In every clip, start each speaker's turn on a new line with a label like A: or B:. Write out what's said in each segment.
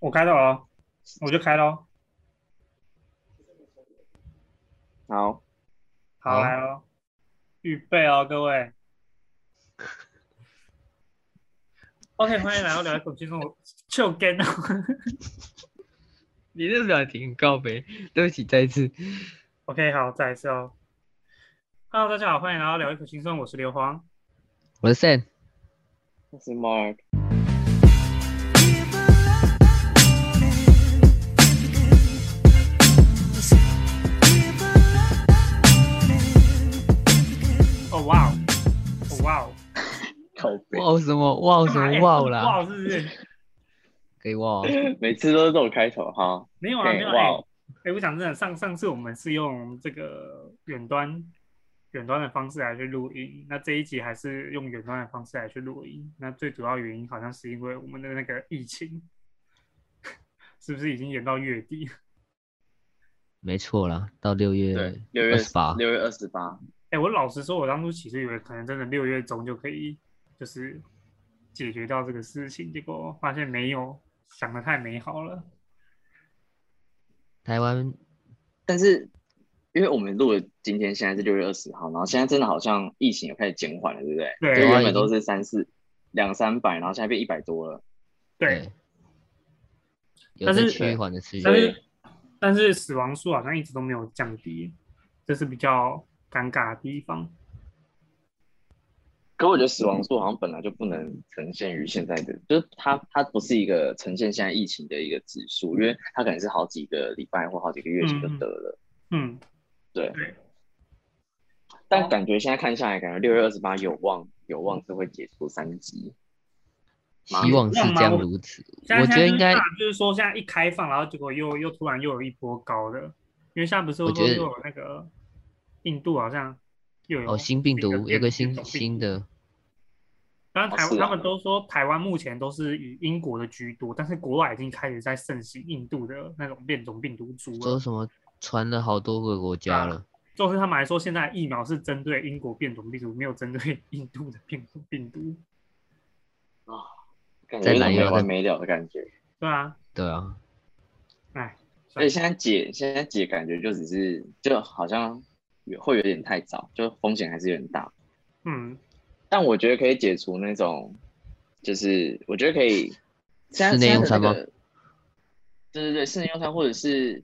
A: 我开了哦，我就开喽。
B: 好，
A: 好
C: 好
A: 来哦，预备哦，各位。OK，欢迎来到聊一口轻松，我就跟哦。
C: 你这表情告白，对不起，再一次。
A: OK，好，再一次哦。Hello，大家好，欢迎来到聊一口轻松，我是刘皇。
C: 我是 Sam，
B: 我是 Mark。靠背，
C: 哇什么哇什么哇啦，
A: 哇是不是？
C: 可以哇，
B: 每次都是这种开头哈。
A: 没有啊，没有哎、我想真的，上上次我们是用这个远端远端的方式来去录音，那这一集还是用远端的方式来去录音。那最主要原因好像是因为我们的那个疫情，是不是已经延到月底？
C: 没错啦，到六月
B: 对，六月
C: 二十八，
B: 六月二十八，
A: 哎、我老实说，我当初其实以为可能真的六月中就可以，就是解决掉这个事情，结果发现没有，想的太美好了。
C: 台湾
B: 但是因为我们录的今天现在是六月二十号，然后现在真的好像疫情有开始减缓了，对不对？
A: 对
B: 就原本都是三四两三百，然后现在变一百多了。
A: 对，，但是
C: 趋缓的趋
A: 但
C: 势，
A: 是但是死亡数好像一直都没有降低，这是比较尴尬的地方。
B: 可我觉得死亡数好像本来就不能呈现于现在的，就是它它不是一个呈现现在疫情的一个指数，因为它可能是好几个礼拜或好几个月前就得了。
A: 嗯，
B: 对，
A: 对，
B: 但感觉现在看下来，感觉六月二十八有望有望是会解除三级。
C: 希望是这样如此。我觉得应该
A: 就是说，现在一开放，然后结果又又突然又有一波高的，因为现在不是说
C: 我觉得
A: 又有那个印度好像又有
C: 哦，新病毒有个新新的，
A: 当然台湾、
B: 哦啊
A: 他们都说台湾目前都是以英国的居多，但是国外已经开始在盛行印度的那种变种病毒株了。
C: 说什么传了好多个国家了，
A: 就是他们来说，现在疫苗是针对英国变种病毒，没有针对印度的变种病毒。
B: 啊感觉没完没了的感觉。
A: 对啊，
C: 对啊，
A: 哎，
B: 所以现在解现在解感觉就只是就好像有会有点太早，就风险还是有点大。
A: 嗯，
B: 但我觉得可以解除那种，就是我觉得可以现在
C: 室内用餐吗
B: 对对对，室内用餐或者是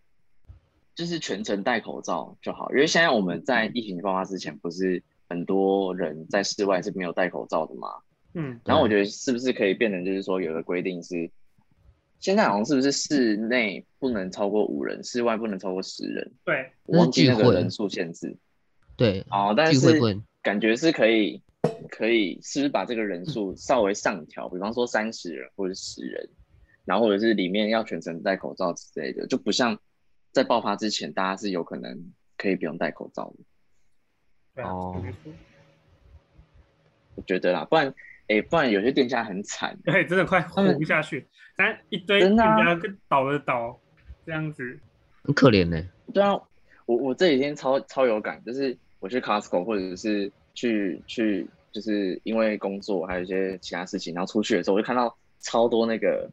B: 就是全程戴口罩就好，因为现在我们在疫情爆发之前，不是很多人在室外是没有戴口罩的嘛？
A: 嗯，
B: 然后我觉得是不是可以变成就是说有个规定是，现在好像是不是室内不能超过五人，室外不能超过十人？
A: 对，
B: 我忘记那个人数限制。
C: 对，
B: 哦，但是感觉是可以，可以是不是把这个人数稍微上调，比方说三十人或者十人，然后或者是里面要全程戴口罩之类的，就不像在爆发之前，大家是有可能可以不用戴口罩的，
A: 对啊，
C: 哦
B: 我觉得啦，不然，哎、不然有些店家很惨，
A: 对，真的快活不下去，咱一堆店家跟倒了倒，这样子，
C: 很可怜呢。
B: 对啊，我我这几天超超有感，就是我去 Costco 或者是去去，就是因为工作还有一些其他事情，然后出去的时候，我就看到超多那个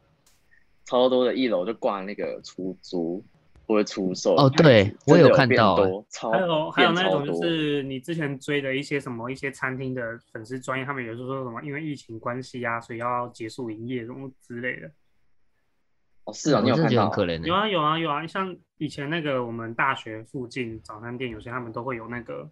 B: 超多的一楼就挂那个出租或者出售
C: 哦对我有看到欸
B: 超
A: 还有还有那种就是你之前追的一些什么一些餐厅的粉丝专业，他们有时候说什么因为疫情关系啊，所以要结束营业什么之类的。
B: 哦是啊，你有看到。
A: 有啊有啊有啊，像以前那个我们大学附近早餐店，有些他们都会有那个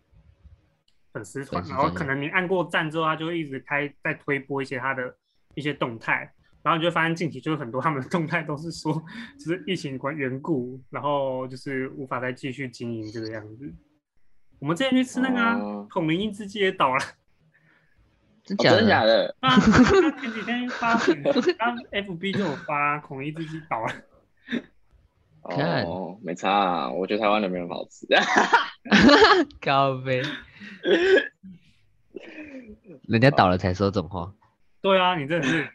A: 粉丝团，然后可能你按过赞之后，他就会一直开在推播一些他的一些动态，然后你就发现近期就是很多他们的动态都是说，就是疫情关缘故，然后就是无法再继续经营这个样子。我们之前去吃那个啊
B: 哦
A: 孔明一之鸡也倒了。
B: 哦
C: 真假的？
B: 假的？
A: 啊，前几天发很，他 FB 就有发孔明一之鸡倒了。
C: 看
B: 哦，没差啊，我觉得台湾的没有很好吃。
C: 高飞，人家倒了才说这种话。
A: 对啊，你真的是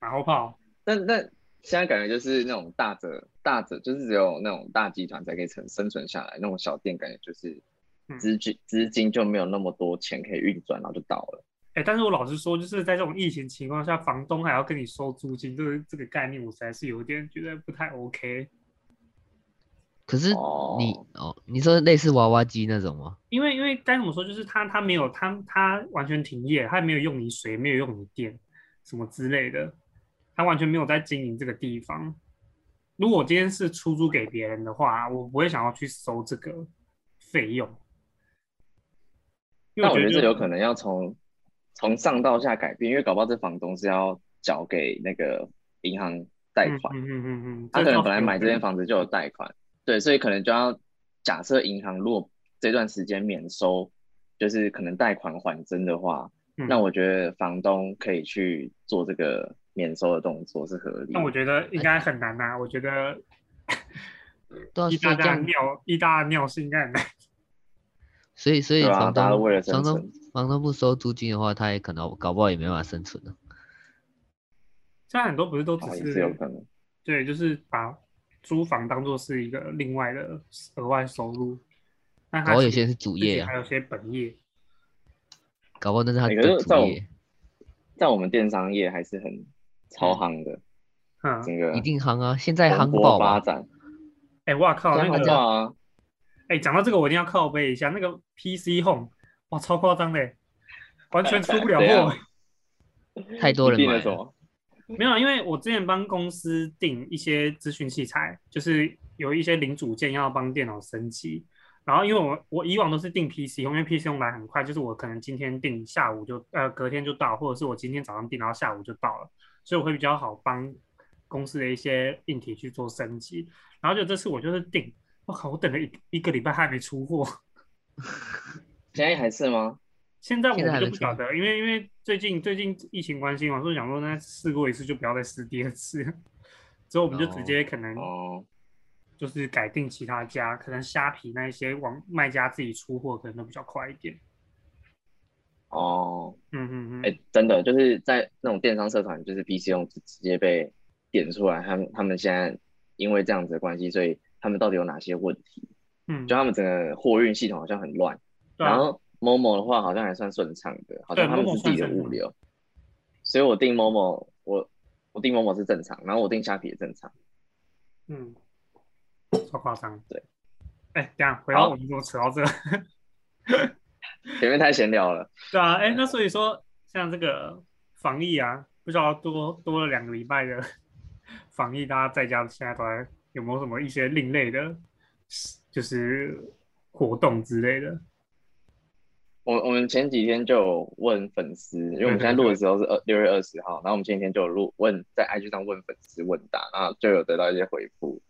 A: 马后炮。
B: 但但现在感觉就是那种大者大者，就是只有那种大集团才可以生生存下来，那种小店感觉就是
A: 嗯
B: 资金资金就没有那么多钱可以运转，然后就倒了。
A: 哎，但是我老实说，就是在这种疫情情况下，房东还要跟你收租金，这个这个概念，我实在是有点觉得不太 OK。
C: 可是你
B: 哦
C: 哦，你说类似娃娃机那种吗？
A: 因为因为该怎么说，就是他他没有他他完全停业，他也没有用你水，没有用你电，什么之类的，他完全没有在经营这个地方。如果我今天是出租给别人的话，我不会想要去收这个费用，
B: 那我觉得
A: 得
B: 这有可能要从从上到下改变，因为搞不好这房东是要缴给那个银行贷款，
A: 嗯嗯嗯
B: 他可能本来买这间，房子就有贷款，对，所以可能就要假设银行如果这段时间免收，就是可能贷款缓增的话，
A: 嗯
B: 那我觉得房东可以去做这个免收的动作是合理的。
A: 那我觉得应该很难呐、我觉得
C: 对啊，
A: 意大利
C: 所以这样，
A: 尿，意大利尿是应该很难。
C: 所以所以房东
B: 为了生
C: 房东
B: 存
C: 房东不收租金的话，他也可能搞不好也没办法生存了。
A: 现在很多不是都只
B: 哦，
A: 是
B: 是有可能。
A: 对，就是把租房当做是一个另外的额外收入，那
C: 搞不好有
A: 他其实
C: 些是主业啊，
A: 还有些本业。
C: 搞不好那是他的主业，
B: 在我们电商业还是很超夯的，
A: 嗯，
B: 整个
C: 一定行啊，现在
B: 蓬勃？发展。
A: 哎，哇靠，那个，
B: 话，
A: 哎，讲到这个，我一定要靠背一下，那个 PC Home，哇，超夸张的，完全出不了 货。
C: 太多人买？
A: 没有，因为我之前帮公司订一些资讯器材，就是有一些零组件要帮电脑升级。然后因为我我以往都是订 PC，因为 PC 用来很快，就是我可能今天订下午就呃隔天就到，或者是我今天早上订，然后下午就到了，所以我会比较好帮公司的一些硬体去做升级。然后就这次我就是订，我靠，我等了一一个礼拜还没出货。
B: 现在还是吗？
A: 现在我们就不晓得，因为因为最近最近疫情关系嘛，所以想说那试过一次就不要再试第二次，之后我们就直接可能
B: 哦，
A: 就是改定其他家，可能虾皮那一些网卖家自己出货可能都比较快一点。
B: 哦，
A: 嗯嗯嗯，
B: 哎、真的就是在那种电商社团，就是 PC 用直直接被点出来，他们他们现在因为这样子的关系，所以他们到底有哪些问题？
A: 嗯，
B: 就他们整个货运系统好像很乱，然后 Momo 的话好像还算顺畅的，好像他们是自己的物流，所以我订 Momo，我我订 Momo 是正常，然后我订虾皮也正常。
A: 嗯，超夸张。
B: 对，
A: 哎，等一下回到
B: 好
A: 我们怎么扯到这？
B: 前面太闲聊了，
A: 对啊，哎，那所以说像这个防疫啊，不知道多多了两个礼拜的 防疫，大家在家现在都在有没有什么一些另类的，就是活动之类的？
B: 我我们前几天就有问粉丝，因为我们现在录的时候是二六月二十号，然后我们前几天就有录问在 IG 上问粉丝问答，然后就有得到一些回复。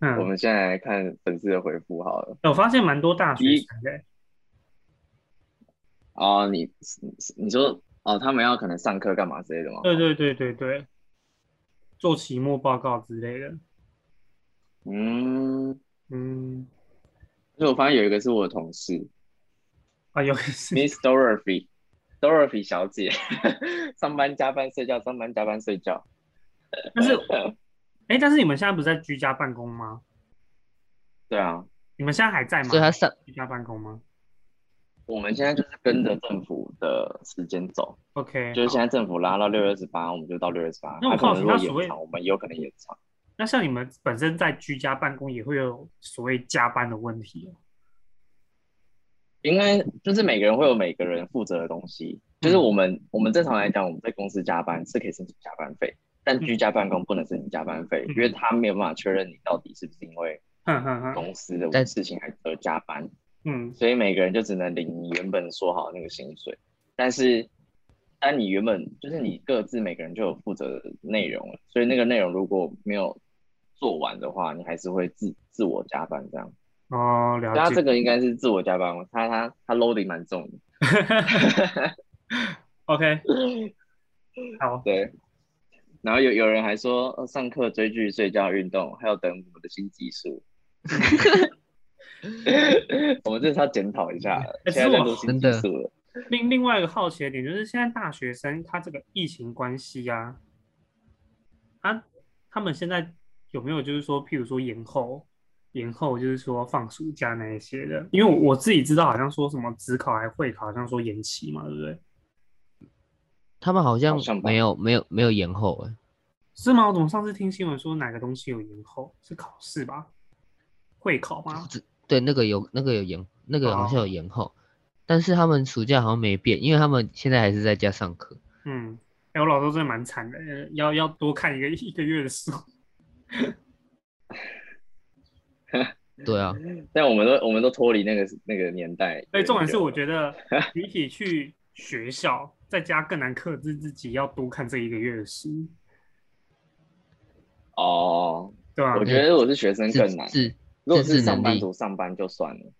B: 嗯我
A: 嗯，
B: 们现在来看粉丝的回复好了。
A: 我发现蛮多大学生的，
B: 哦，你你你说哦，他们要可能上课干嘛之类的吗？
A: 对对对对对，做期末报告之类的。
B: 嗯，
A: 嗯，
B: 所以我发现有一个是我的同事
A: 啊，有个是
B: ，Miss Dorothy，Dorothy 小姐，上班加班睡觉，上班加班睡觉。
A: 但是，哎，但是你们现在不是在居家办公吗？
B: 对啊，
A: 你们现在还在吗？
C: 所以他上
A: 居家办公吗
B: 我们现在就是跟着政府的时间走
A: ，？OK，
B: 就是现在政府拉到六月十八，我们就到六月十八。
A: 那
B: 可能如果
A: 好奇那所谓
B: 延长，我们也有可能延长。
A: 那像你们本身在居家办公也会有所谓加班的问题哦。
B: 应该就是每个人会有每个人负责的东西，就是我们我们正常来讲，我们在公司加班是可以申请加班费，但居家办公不能申请加班费，
A: 嗯
B: 因为他没有办法确认你到底是不是因为公司的
C: 但
B: 事情还而加班，
A: 嗯
B: 所以每个人就只能领你原本说好那个薪水。但是，但你原本就是你各自每个人就有负责的内容了，所以那个内容如果没有做完的话，你还是会自自我加班这样。
A: 哦，了
B: 他
A: 解。
B: 这个应该是自我加班，他他他 loading 蛮重的。
A: OK，好，
B: 对，然后有有人还说，呃上课追剧、睡觉、运动，还要等我们的新技术。我们这是要检讨一下了，
A: 哎
B: 现在在
A: 是我
B: 做新技术了。
A: 另另外一个好奇的点就是，现在大学生他这个疫情关系啊，他他们现在有没有就是说，譬如说延后，延后就是说放暑假那一些的？因为我我自己知道，好像说什么职考还会考，好像说延期嘛，对不对？
C: 他们好像没有没有没有延后哎，
A: 是吗？我怎么上次听新闻说哪个东西有延后？是考试吧？会考吗？
C: 对，那个有那个有延，那个好像
A: 哦
C: 有延后，但是他们暑假好像没变，因为他们现在还是在家上课。
A: 嗯，哎、我老周真的蛮惨的，呃要要多看一个一个月的书。
C: 对啊，
B: 但我们都我们都脱离那个那个年代。
A: 哎，重点是我
B: 得
A: 觉得 比起去学校，在家更难克制自己要多看这一个月的书，
B: 哦，
A: 对啊
B: 我？觉得我是学生更难。
C: 自
B: 如果是上班族上班就算了，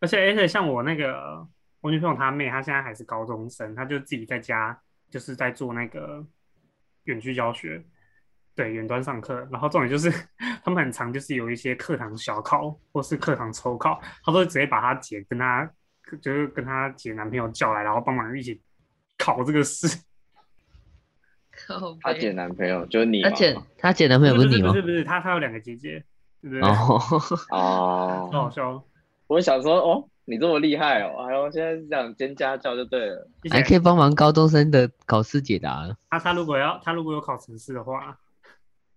A: 而且而且像我那个我女朋友她妹，她现在还是高中生，她就自己在家就是在做那个远距教学，对，远端上课。然后重点就是 他们很常就是有一些课堂小考或是课堂抽考，她都会直接把她姐跟她就是跟她姐男朋友叫来，然后帮忙一起考这个试。
B: 她姐男朋友就是你嘛
C: 而且他姐男朋友不是你吗
A: 不是？不是，她她有两个姐姐，
C: 哦，
B: 哦，
A: 超好笑。
B: 我想说哦，你这么厉害哦，哎呦，现在是这样兼家教就对了。
C: 还可以帮忙高中生的考试解答。
A: 他他如果要他如果有考城市的话，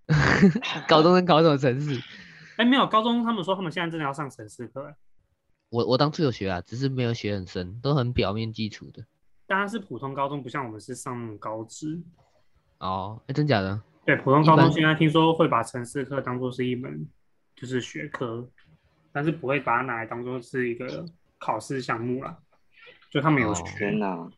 C: 高中生考什么城市？
A: 哎，没有高中他们说他们现在真的要上城市课，哎
C: 我我当初有学啊，只是没有学很深，都很表面基础的。
A: 当然是普通高中，不像我们是上高职。
C: 哦，哎，真假的？
A: 对，普通高中现在听说会把城市课当做是一门就是学科，但是不会把它拿来当做是一个考试项目啦。就他们有
C: 哦
A: 学，
B: 天哪，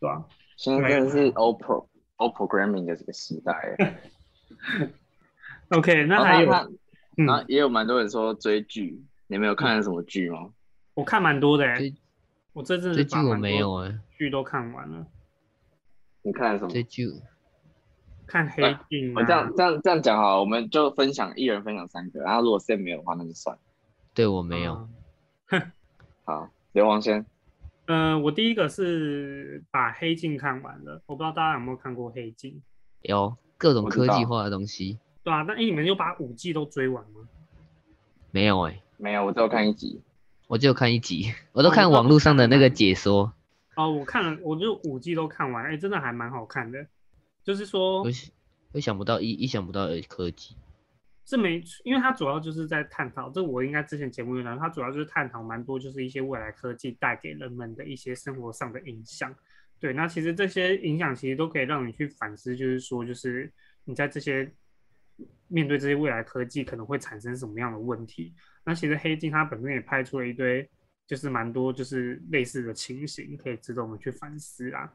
A: 对吧？
B: 现在真的是 O pro O programming 的这个时代。
A: OK，那还有，
B: 他他然后
A: 嗯，
B: 也有蛮多人说追剧，你们有看什么剧吗？
A: 我看蛮多的哎
C: 追，
A: 我这阵子
C: 追剧我
A: 把蛮多
C: 没有哎，
A: 剧都看完了，
B: 你看什么？
C: 追剧
A: 看黑镜啊
B: 我这样，这样这样讲好了，我们就分享一人分享三个，然后如果 Sam 没有的话，那就算了。
C: 对我没有。
A: 嗯
B: 好，刘王先。
A: 呃，我第一个是把《黑镜》看完了，我不知道大家有没有看过《黑镜》，
C: 有各种科技化的东西，
A: 对啊，那诶你们有把五季都追完吗？
C: 没有哎，
B: 没有，我只有看一集。
C: 我只有看一集，我都看网络上的那个解说。
A: 哦，我看了，我就五季都看完，哎，真的还蛮好看的。就是说
C: 我，想不到意意想不到的科技，
A: 是没，因为它主要就是在探讨，这我应该之前节目有讲，它主要就是探讨蛮多，就是一些未来科技带给人们的一些生活上的影响。对，那其实这些影响其实都可以让你去反思，就是说，就是你在这些面对这些未来科技可能会产生什么样的问题。那其实黑镜它本身也拍出了一堆，就是蛮多就是类似的情形，可以值得我们去反思啊。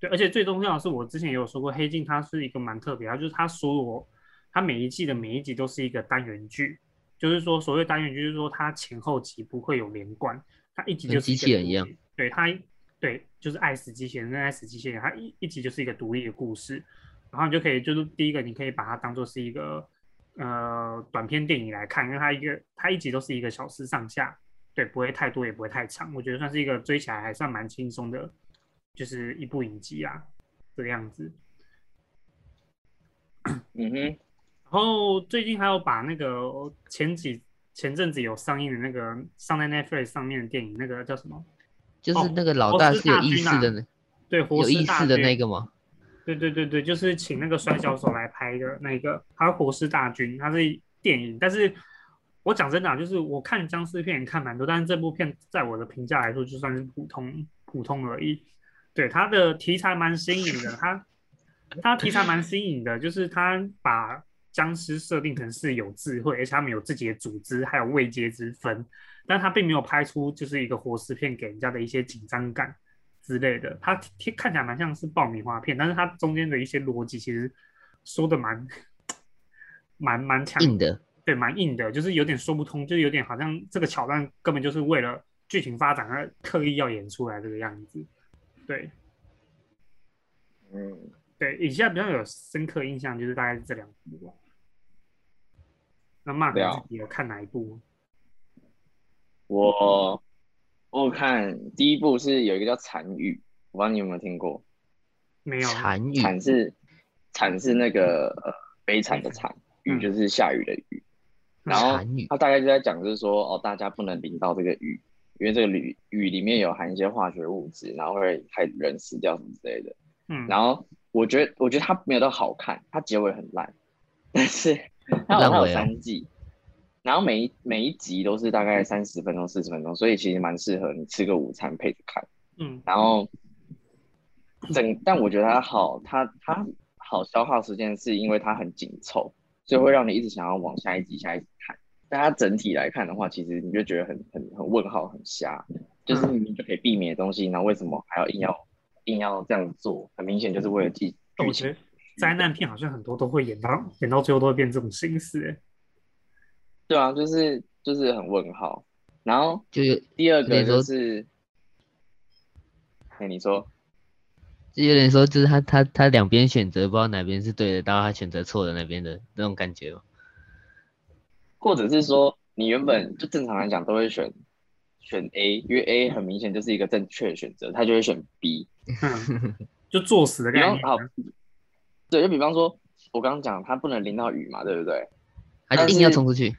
A: 对，而且最重要的是，我之前也有说过，黑镜它是一个蛮特别，它就是它所有它每一季的每一集都是一个单元剧，就是说所谓单元剧，就是说它前后集不会有连贯，它一集就是
C: 机器人一样，
A: 对它对就是爱死机器人跟爱死机器人，它一一集就是一个独立的故事，然后你就可以就是第一个你可以把它当做是一个呃短片电影来看，因为它一个它一集都是一个小时上下，对，不会太多也不会太长，我觉得算是一个追起来还算蛮轻松的，就是一部影集啊，这个样子。
B: 嗯哼，
A: 然后最近还有把那个前几前阵子有上映的那个上在 Netflix 上面的电影，那个叫什么？
C: 就是
A: 哦
C: 那个老大是有意
A: 大军啊
C: 识的那，
A: 对，活
C: 有意识的那个吗？
A: 对对对对，就是请那个摔跤手来拍的那个，还有《活尸大军》，它是电影，但是我讲真的、啊，就是我看僵尸片也看蛮多，但是这部片在我的评价来说就算是普通普通而已。对，他的题材蛮新颖的，他 他题材蛮新颖的，就是他把僵尸设定成是有智慧，而且他们有自己的组织，还有位阶之分，但他并没有拍出就是一个活尸片给人家的一些紧张感。之类的，它听看起来蛮像是爆米花片，但是它中间的一些逻辑其实说的蛮蛮蛮强，
C: 硬的，
A: 对，蛮硬的，就是有点说不通，就是有点好像这个桥段根本就是为了剧情发展而特意要演出来这个样子。对
B: 嗯，
A: 对，以下比较有深刻印象就是大概是这两部吧。那 Mark 你有看哪一部？
B: 我我看第一部是有一个叫《残雨》，我不知道你有没有听过。
A: 没有，
C: 残雨，
B: 惨是惨是那个呃悲惨的惨，雨
A: 嗯
B: 就是下雨的雨。然后他大概就在讲，就是说哦，大家不能淋到这个雨，因为这个雨雨里面有含一些化学物质，然后会害人死掉什么之类的。
A: 嗯，
B: 然后我觉得，我觉得它没有到好看，它结尾很烂，但是它 有它有
C: 烂尾哦
B: 三季，然后每一每一集都是大概三十分钟、四十分钟，所以其实蛮适合你吃个午餐配着看。
A: 嗯
B: 然后整，但我觉得它好，它它好消耗时间，是因为它很紧凑，所以会让你一直想要往下一集、下一集看。但它整体来看的话，其实你就觉得很很很问号、很瞎，就是明明就可以避免的东西，然后为什么还要硬要硬要这样做？很明显就是为了剧剧情
A: 但我觉得。灾难片好像很多都会演到演到最后都会变这种形式、欸。
B: 对啊，就是就是很问号。然后
C: 就有
B: 第二个就是，哎，你说，
C: 就有点说，就是他他他两边选择，不知道哪边是对的，到他选择错的那边的那种感觉嘛。
B: 或者是说你原本就正常来讲都会选选 A，因为 A 很明显就是一个正确的选择，他就会选 B。
A: 嗯，就作死的概念。
B: 比方好，对，就比方说我刚刚讲他不能淋到雨嘛，对不对？
C: 他就硬要
B: 是
C: 冲出去，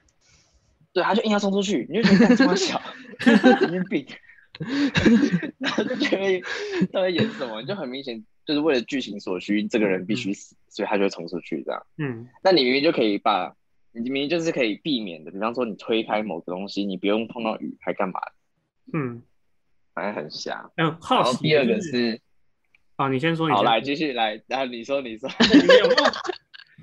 B: 对，他就硬要冲出去，你就觉得干这么小，神经病，然后就觉得他在演什么，就很明显就是为了剧情所需，这个人必须死，所以他就会冲出去这样。
A: 嗯
B: 那你明明就可以把，你明明就是可以避免的，比方说你推开某个东西，你不用碰到雨，还干嘛？
A: 嗯，
B: 反正很瞎。
A: 哎呦，
B: 然
A: 好
B: 第二个
A: 是啊，你先说，你
B: 好，
A: 先
B: 来继续来，然后你说你说，
A: 你们 有没有，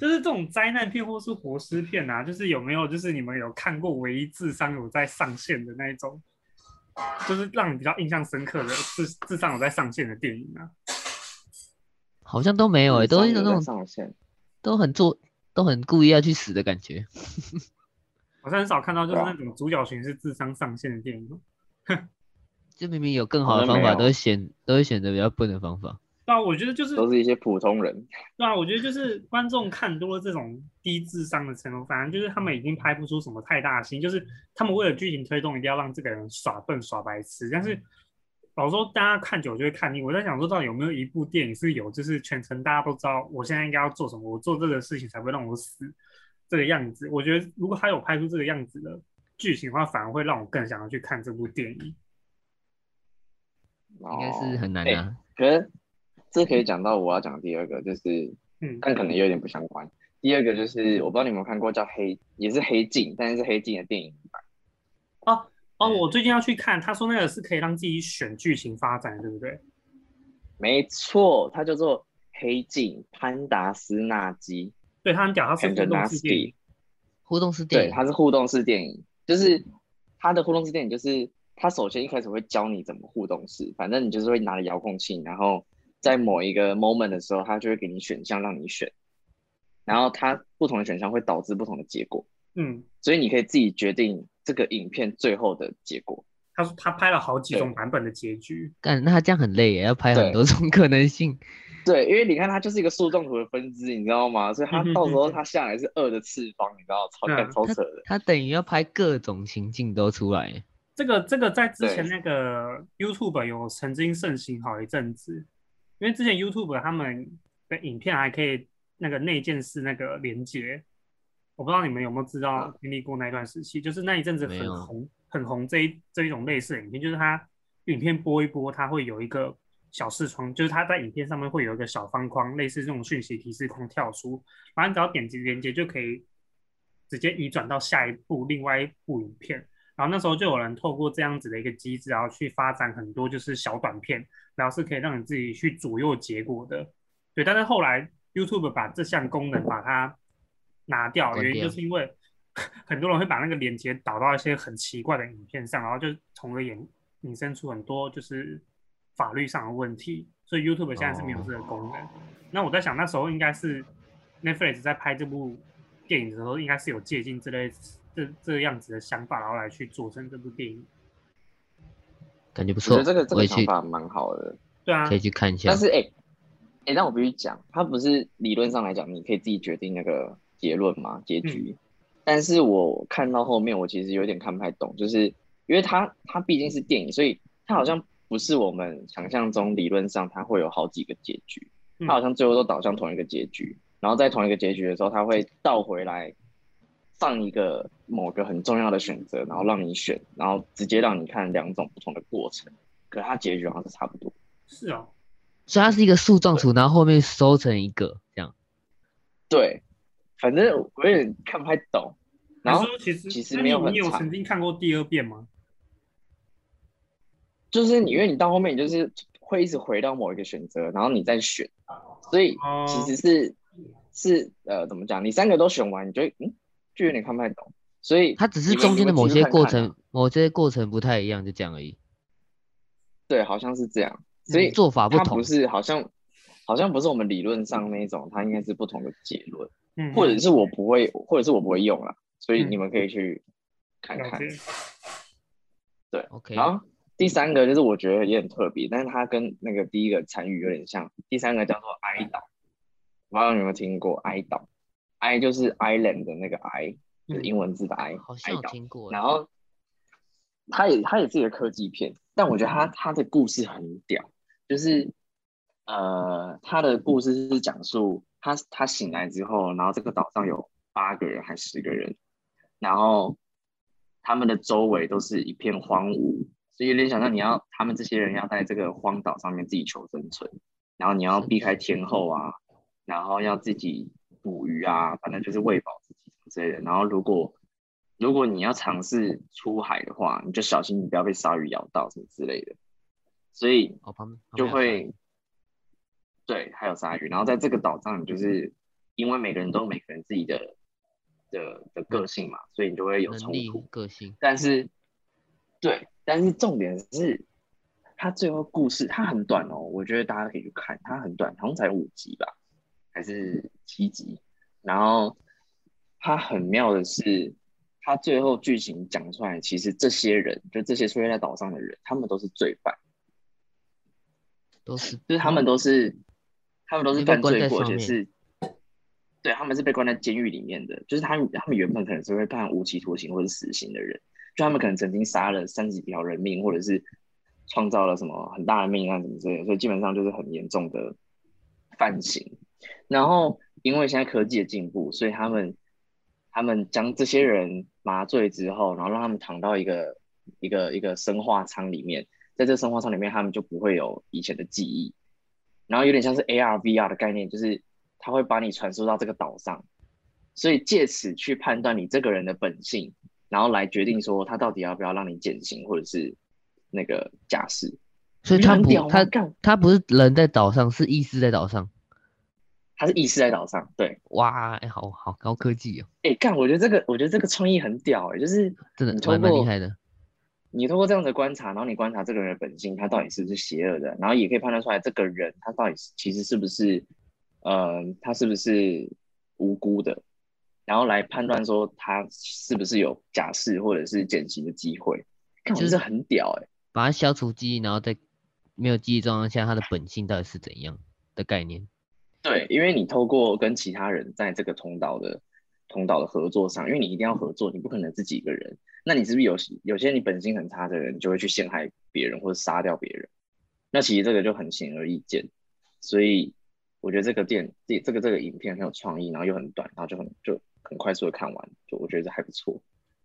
A: 就是这种灾难片或是活尸片啊，就是有没有，就是你们有看过唯一智商有在上线的那一种，就是让你比较印象深刻的智智商有在上线的电影啊？
C: 好像都没有诶、都是那种
B: 上线。
C: 都很做都很故意要去死的感觉。
A: 好像很少看到就是那种主角群是智商上线的电影哦。
C: 就明明有更好的方法，都会选都会选择比较笨的方法。
A: 对啊，我觉得就是
B: 都是一些普通人，
A: 对啊，我觉得就是观众看多了这种低智商的成龙，反正就是他们已经拍不出什么太大的新，就是他们为了剧情推动，一定要让这个人耍笨耍白痴。但是老实说，大家看久就会看腻。我在想说，到底有没有一部电影是有，就是全程大家都知道我现在应该要做什么，我做这个事情才不会让我死这个样子。我觉得如果他有拍出这个样子的剧情的话，反而会让我更想要去看这部电影。
C: 应该是很难
B: 哎
C: 啊。
B: 可是这可以讲到我要讲的第二个，就是
A: 嗯
B: 但可能有点不相关。第二个就是我不知道你有没有看过叫黑，也是黑镜，但是是黑镜的电影版。
A: 哦，
C: 嗯。
A: 我最近要去看，他说那个是可以让自己选剧情发展，对不对？
B: 没错，它叫做《黑镜》潘达斯纳基
A: 对他很屌，他是互动式电影。
C: 互动式电
B: 对，它是互动式电影，就是它的互动式电影，就是它首先一开始会教你怎么互动式，反正你就是会拿着遥控器，然后在某一个 moment 的时候，它就会给你选项让你选，然后它不同的选项会导致不同的结果，
A: 嗯，
B: 所以你可以自己决定这个影片最后的结果。
A: 他说他拍了好几
B: 对
A: 种版本的结局。
C: 但那他这样很累耶，要拍很多种可能性。
B: 对，因为你看它就是一个树状图的分支，你知道吗？所以它
A: 嗯哼
B: 到时候
A: 哼
B: 它下来是二的次方，你知道，超干
A: 嗯
B: 超扯的。
C: 他等于要拍各种情境都出来耶。
A: 这个这个在之前那个 YouTube 有曾经盛行好一阵子，因为之前 YouTube 他们的影片还可以那个内建式那个连接，我不知道你们有没有知道
B: 啊
A: 经历过那段时期，就是那一阵子很红很红这一这一种类似的影片，就是它影片播一播，它会有一个小视窗，就是它在影片上面会有一个小方框，类似这种讯息提示框跳出，然后你只要点击连接就可以直接移转到下一部另外一部影片。然后那时候就有人透过这样子的一个机制，然后去发展很多就是小短片，然后是可以让你自己去左右结果的。对，但是后来 YouTube 把这项功能把它拿掉，原因就是因为 很多人会把那个链接导到一些很奇怪的影片上，然后就从而引引申出很多就是法律上的问题，所以 YouTube 现在是没有这个功能。那我在想，那时候应该是 Netflix 在拍这部电影的时候，应该是有借鉴这类这这样子的想法，然后来去做成这部电影。
C: 感觉不错
B: 我觉得这个，这个想法蛮好的。
A: 对啊
C: 可，以去看一下
B: 但。是哎哎，但我必须讲，它不是理论上来讲，你可以自己决定那个结论嘛，结局。但是我看到后面，我其实有点看不太懂，就是因为它它毕竟是电影，所以它好像不是我们想象中理论上它会有好几个结局，
A: 嗯
B: 它好像最后都导向同一个结局，然后在同一个结局的时候，它会倒回来放一个某个很重要的选择，然后让你选，然后直接让你看两种不同的过程，可是它结局好像是差不多。
A: 是哦，
C: 所以它是一个树状图，然后后面收成一个这样。
B: 对，反正我有点看不太懂。然后
A: 其实
B: 其实
A: 那你你有
B: 没有很长
A: 曾经看过第二遍吗？
B: 就是你，因为你到后面你就是会一直回到某一个选择，然后你再选，所以
A: 哦
B: 其实是、是呃怎么讲？你三个都选完，你就会嗯就有点看不太懂。所以
C: 它只是中间的某些过，程，某些过程不太一样，就这样而已。
B: 对，好像是这样。所以
C: 做法不同
B: 不是好像好像不是我们理论上那种，它应该是不同的结论，
A: 嗯，
B: 或者是我不会，或者是我不会用啦，所以
A: 嗯
B: 你们可以去看看。对
C: ，OK，
B: 然后第三个就是我觉得也很特别，但是它跟那个第一个参与有点像。第三个叫做哀岛，我不知道你有没有听过哀岛？哀就是 island 的那个哀，就是
A: 嗯
B: 英文字的哀，
C: 好像。听过。
B: 然后它也它也是一个科技片，但我觉得它它的故事很屌，就是呃，它的故事是讲述他他醒来之后，然后这个岛上有八个人还十个人，然后他们的周围都是一片荒芜，所以有点想象你要他们这些人要在这个荒岛上面自己求生存，然后你要避开天后啊，然后要自己捕鱼啊，反正就是喂饱自己之类的。然后如果如果你要尝试出海的话，你就小心你不要被鲨鱼咬到什么之类的。所以就，会对，还有鲨鱼。然后在这个岛上，你就是因为每个人都有每个人自己的的的个性嘛，所以你就会有冲突。
C: 个性，
B: 但是，对，但是重点是，它最后故事它很短哦，我觉得大家可以去看，它很短，好像才五集吧，还是七集。然后它很妙的是，它最后剧情讲出来，其实这些人，就这些出现在岛上的人，他们都是罪犯，
C: 都是
B: 就是他们都是，他们都是犯罪过，而且是，对，他们是被关在监狱里面的，就是他们他们原本可能是会判无期徒刑或者死刑的人，就他们可能曾经杀了三十几条人命，或者是创造了什么很大的命案什么之类的，所以基本上就是很严重的犯刑。然后因为现在科技的进步，所以他们他们将这些人麻醉之后，然后让他们躺到一个一个一个生化舱里面，在这生化舱里面，他们就不会有以前的记忆，然后有点像是 AR VR 的概念，就是它会把你传输到这个岛上，所以借此去判断你这个人的本性，然后来决定说他到底要不要让你减刑或者是那个假释。
C: 所以他不他
B: 干
C: 他不是人在岛上，是意识在岛上。
B: 他是意识在岛上，对，
C: 哇，哎、好好高科技哦，
B: 哎，干，我觉得这个，我觉得这个创意很屌，哎，就是
C: 真的蛮蛮厉害的。
B: 你通过这样的观察，然后你观察这个人的本性，他到底是不是邪恶的，然后也可以判断出来这个人他到底是其实是不是，呃，他是不是无辜的，然后来判断说他是不是有假释或者是减刑的机会。看，我觉得这很屌哎、
C: 把它消除记忆，然后在没有记忆状况下，他的本性到底是怎样的概念？
B: 对，因为你透过跟其他人在这个通道的通道的合作上，因为你一定要合作，你不可能自己一个人。那你是不是有有些你本性很差的人，就会去陷害别人或者杀掉别人？那其实这个就很显而易见。所以我觉得这个电这这个这个影片很有创意，然后又很短，然后就很就很快速的看完，就我觉得这还不错。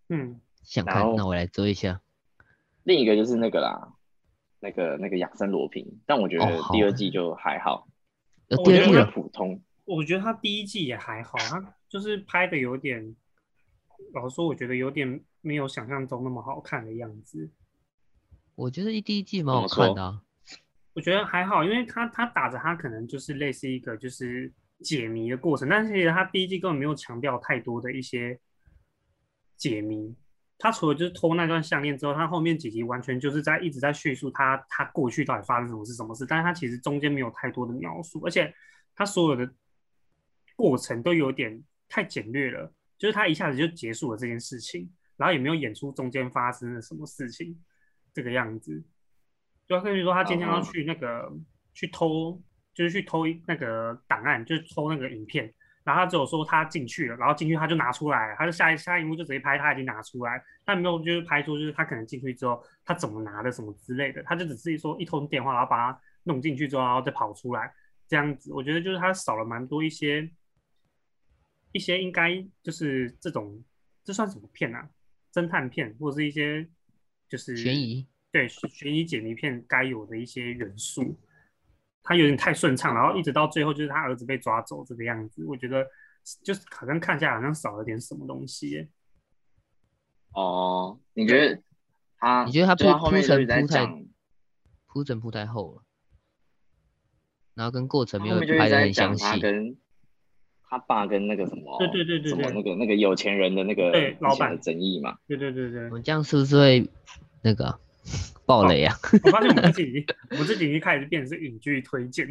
A: 嗯，
C: 想看，那我来追一下。
B: 另一个就是那个啦，那个那个亚森罗平，但我觉得第二季就还好，
C: 有
A: 我觉得
B: 普通。
A: 我觉得他第一季也还好，他就是拍的有点，老实说，我觉得有点没有想象中那么好看的样子。
C: 我觉得第一季蛮好看的、啊。
A: 我觉得还好，因为他他打着他可能就是类似一个就是解谜的过程，但是其实他第一季根本没有强调太多的一些解谜。他除了就是偷那段项链之后，他后面几集完全就是在一直在叙述他他过去到底发生什么事什么事，但是他其实中间没有太多的描述，而且他所有的过程都有点太简略了，就是他一下子就结束了这件事情，然后也没有演出中间发生了什么事情这个样子。就跟你说，他今天要
B: 哦
A: 去那个、去偷，就是去偷一那个档案，就是偷那个影片。然后他只有说他进去了，然后进去他就拿出来，他就下一下一幕就直接拍他已经拿出来，他没有就是拍出就是他可能进去之后他怎么拿的什么之类的，他就只是说一通电话，然后把他弄进去之后，然后再跑出来这样子。我觉得就是他少了蛮多一些一些应该就是这种这算什么片啊？侦探片或者是一些就是
C: 悬疑，
A: 对悬疑解谜片该有的一些元素。它有点太顺畅，然后一直到最后就是他儿子被抓走这个样子，我觉得就是好像看起来好像少了点什么东西耶。
B: 哦，你觉得他？
C: 你觉得他铺铺
B: 后面就一直在
C: 陈铺太
B: 讲，
C: 铺陈铺太厚了，然后跟过程没有拍的很详细。
B: 跟他爸跟那个什么，
A: 对对对对
B: 什么
A: 对
B: 那个那个有钱人的那个
A: 对老
B: 板的
A: 板
B: 争议嘛。
A: 对对对对
C: 我，们这样是不是会那个啊爆雷啊？
A: 我发现我们自己，我们自己一开始变成是影剧推荐。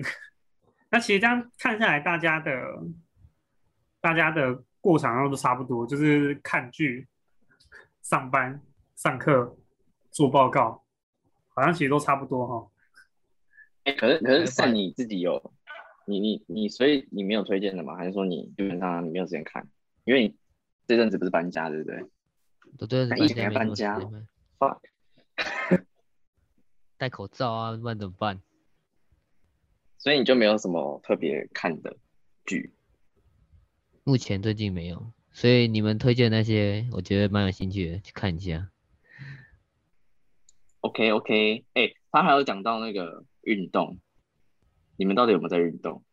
A: 那其实这样看下来，大家的大家的过场都差不多，就是看剧、上班、上课、做报告，好像其实都差不多哈。
B: 哎，可是可是
C: 没
B: 像你自己有，你你你，所以你没有推荐的吗？还是说你基本上你没有时间看？因为你这阵子不是搬家，对不对
C: 我对
B: 那疫情还
C: 搬家没什
B: 搬家？fuck，
C: 戴口罩啊，不然怎么办？
B: 所以你就没有什么特别看的剧。
C: 目前最近没有，所以你们推荐那些，我觉得蛮有兴趣的，去看一下。
B: OK OK，哎、他还有讲到那个运动，你们到底有没有在运动？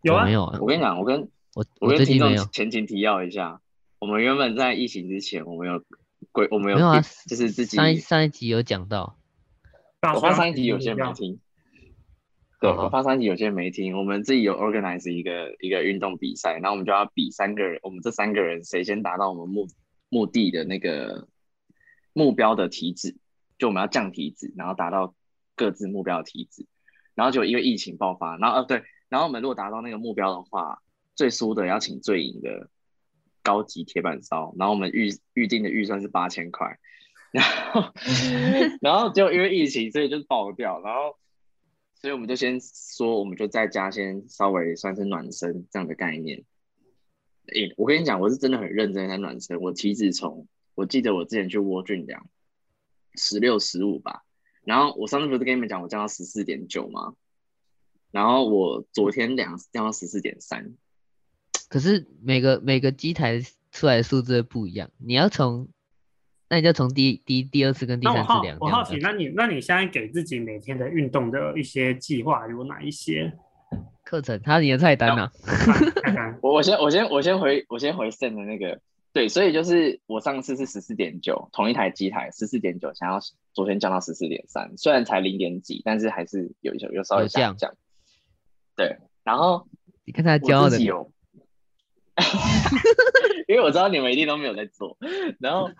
A: 有啊。
C: 我没，有？啊，
B: 我跟你讲，我跟
C: 我
B: 我跟听众
C: 近没有，
B: 前情提要一下，我们原本在疫情之前，我们有规，我们
C: 没有啊
B: 就是自己，
C: 上一上一集有讲到，
B: 我发上一集有些人没听，对，我发上一集有些人没听，我们自己有 organize 一个一个运动比赛，然后我们就要比三个人，我们这三个人谁先达到我们目目的的那个目标的体脂，就我们要降体脂，然后达到各自目标的体脂，然后就因为疫情爆发，然后呃对，然后我们如果达到那个目标的话，最输的要请最赢的高级铁板烧，然后我们预预定的预算是八千块，然后 然后就因为疫情，所以就爆掉，然后所以我们就先说，我们就在家先稍微算是暖身这样的概念。诶、我跟你讲，我是真的很认真在暖身。我体脂从我记得我之前去窝俊良十六十五吧，然后我上次不是跟你们讲我降到十四点九吗？然后我昨天两降到十四点三，
C: 可是每个每个机台出来的数字不一样，你要从，那你就从第第第二次跟第三次量。
A: 我好奇，那你那你现在给自己每天的运动的一些计划有哪一些？
C: 课程，它是你的菜单啊。
A: 看看，
B: 我我先我先我先回我先回 Sen 的那个，对，所以就是我上次是十四点九，同一台机台十四点九，想要昨天降到十四点三，虽然才零点几，但是还是有有有稍微下降。对，然后
C: 你看他骄傲的
B: 因为我知道你们一定都没有在做。然后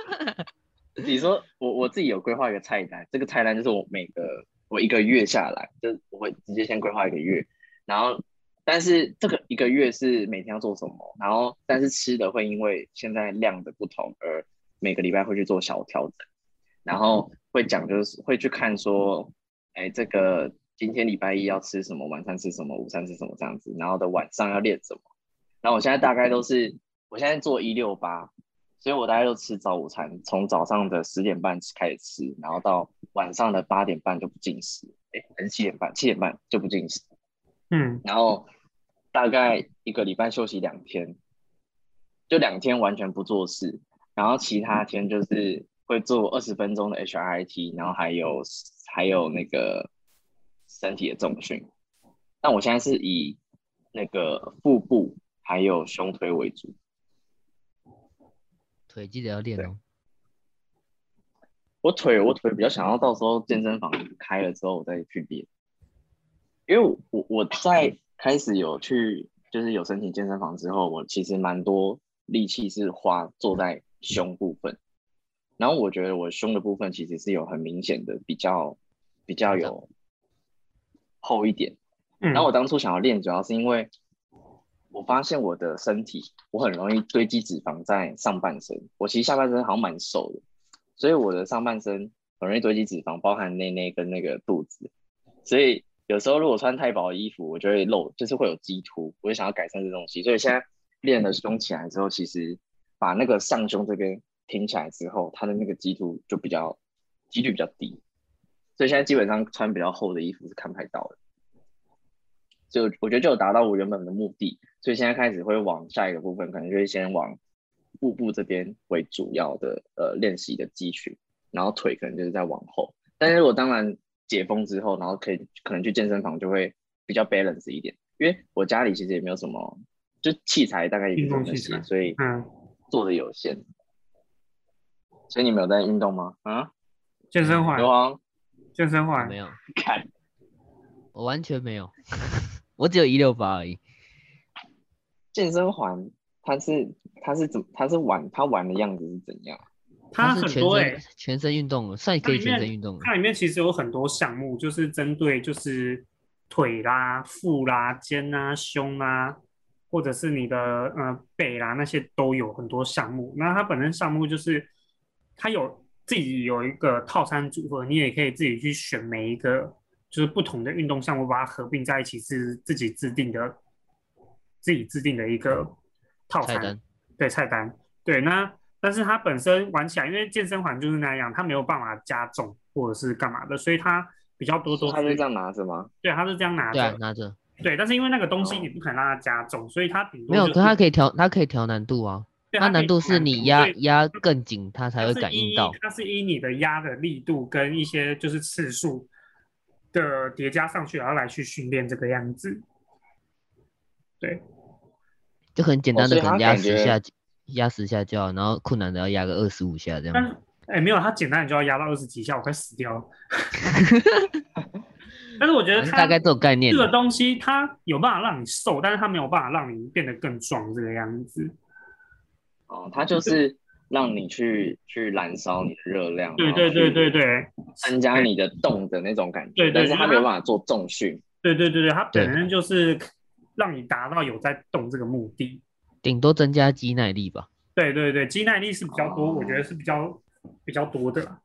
B: 你说我我自己有规划一个菜单，这个菜单就是我每个我一个月下来，就是我会直接先规划一个月，然后但是这个一个月是每天要做什么，然后但是吃的会因为现在量的不同而每个礼拜会去做小调整，然后会讲就是会去看说，哎，这个今天礼拜一要吃什么，晚餐吃什么，午餐吃什么这样子，然后的晚上要练什么。然后我现在大概都是，我现在做一六八，所以我大概都吃早午餐，从早上的十点半开始吃，然后到晚上的八点半就不进食，哎，还是七点半，七点半就不进食，
A: 嗯，
B: 然后大概一个礼拜休息两天，就两天完全不做事，然后其他天就是会做二十分钟的 HIIT，然后还有还有那个身体的重训。但我现在是以那个腹部还有胸推为主。
C: 腿记得要练哦。
B: 我腿我腿比较想要到时候健身房开了之后我再去练，因为我我在开始有去就是有申请健身房之后，我其实蛮多力气是花坐在胸部分，然后我觉得我胸的部分其实是有很明显的比较比较有厚一点，
A: 嗯。
B: 然后我当初想要练，主要是因为我发现我的身体我很容易堆积脂肪在上半身，我其实下半身好像蛮瘦的，所以我的上半身很容易堆积脂肪，包含内内跟那个肚子，所以有时候如果穿太薄的衣服，我就会露，就是会有激凸，我就想要改善这东西，所以现在练了胸起来之后，其实把那个上胸这边挺起来之后，它的那个激凸就比较几率比较低，所以现在基本上穿比较厚的衣服是看不太到的。就我觉得就有达到我原本的目的，所以现在开始会往下一个部分，可能就会先往腹部这边为主要的呃练习的肌群，然后腿可能就是在往后。但是如果当然解封之后，然后可以可能去健身房就会比较 balance 一点，因为我家里其实也没有什么，就器材大概也没有那些，
A: 运动器材
B: 所以
A: 嗯，
B: 做的有限。所以你们有在运动吗？啊，
A: 健身环
B: 刘，皇，
A: 健身环
C: 没，有，
B: 看
C: 我完全没有，我只有一六八而已。
B: 健身环，它是它是怎它是玩它玩的样子是怎样？
A: 它很多哎、
C: 身全身运动了，算可以全身运动了。
A: 它里面其实有很多项目，就是针对就是腿啦、腹啦、肩啦、胸啦，或者是你的呃背啦那些都有很多项目。那它本身项目就是它有自己有一个套餐组合，你也可以自己去选每一个就是不同的运动项目，把它合并在一起，是自己制定的自己制定的一个套餐。对菜单，对那但是它本身玩起来，因为健身环就是那样，它没有办法加重或者是干嘛的，所以它比较多都是
B: 它是这样拿着吗？
A: 对，它是这样拿着，，
C: 拿着
A: 对，但是因为那个东西你不可能让它加重，所以它顶多
C: 没有，可它可以调，它可以调难度啊。
A: 对
C: 它难度是你压压更紧，它才会感应到。
A: 它是依你的压的力度跟一些就是次数的叠加上去，然后来去训练这个样子。对，
C: 就很简单的，可能压十下，压十下就好，然后困难的要压个二十五下这样。
A: 哎没有，它简单你就要压到二十几下，我快死掉了。但是我觉得
C: 大概这种概念
A: 这个
C: 的。
A: 东西它有办法让你瘦，但是它没有办法让你变得更壮这个样子。
B: 哦，它就是让你去去燃烧你的热量，
A: 对对对对
B: 对，增加你的动的那种感觉，
A: 对对
B: 但是它没有办法做重训。
A: 对对对对，它本身就是让你达到有在动这个目的。
C: 顶多增加肌耐力吧。
A: 对对对，肌耐力是比较多，
B: 哦
A: 我觉得是比较比较多的啦。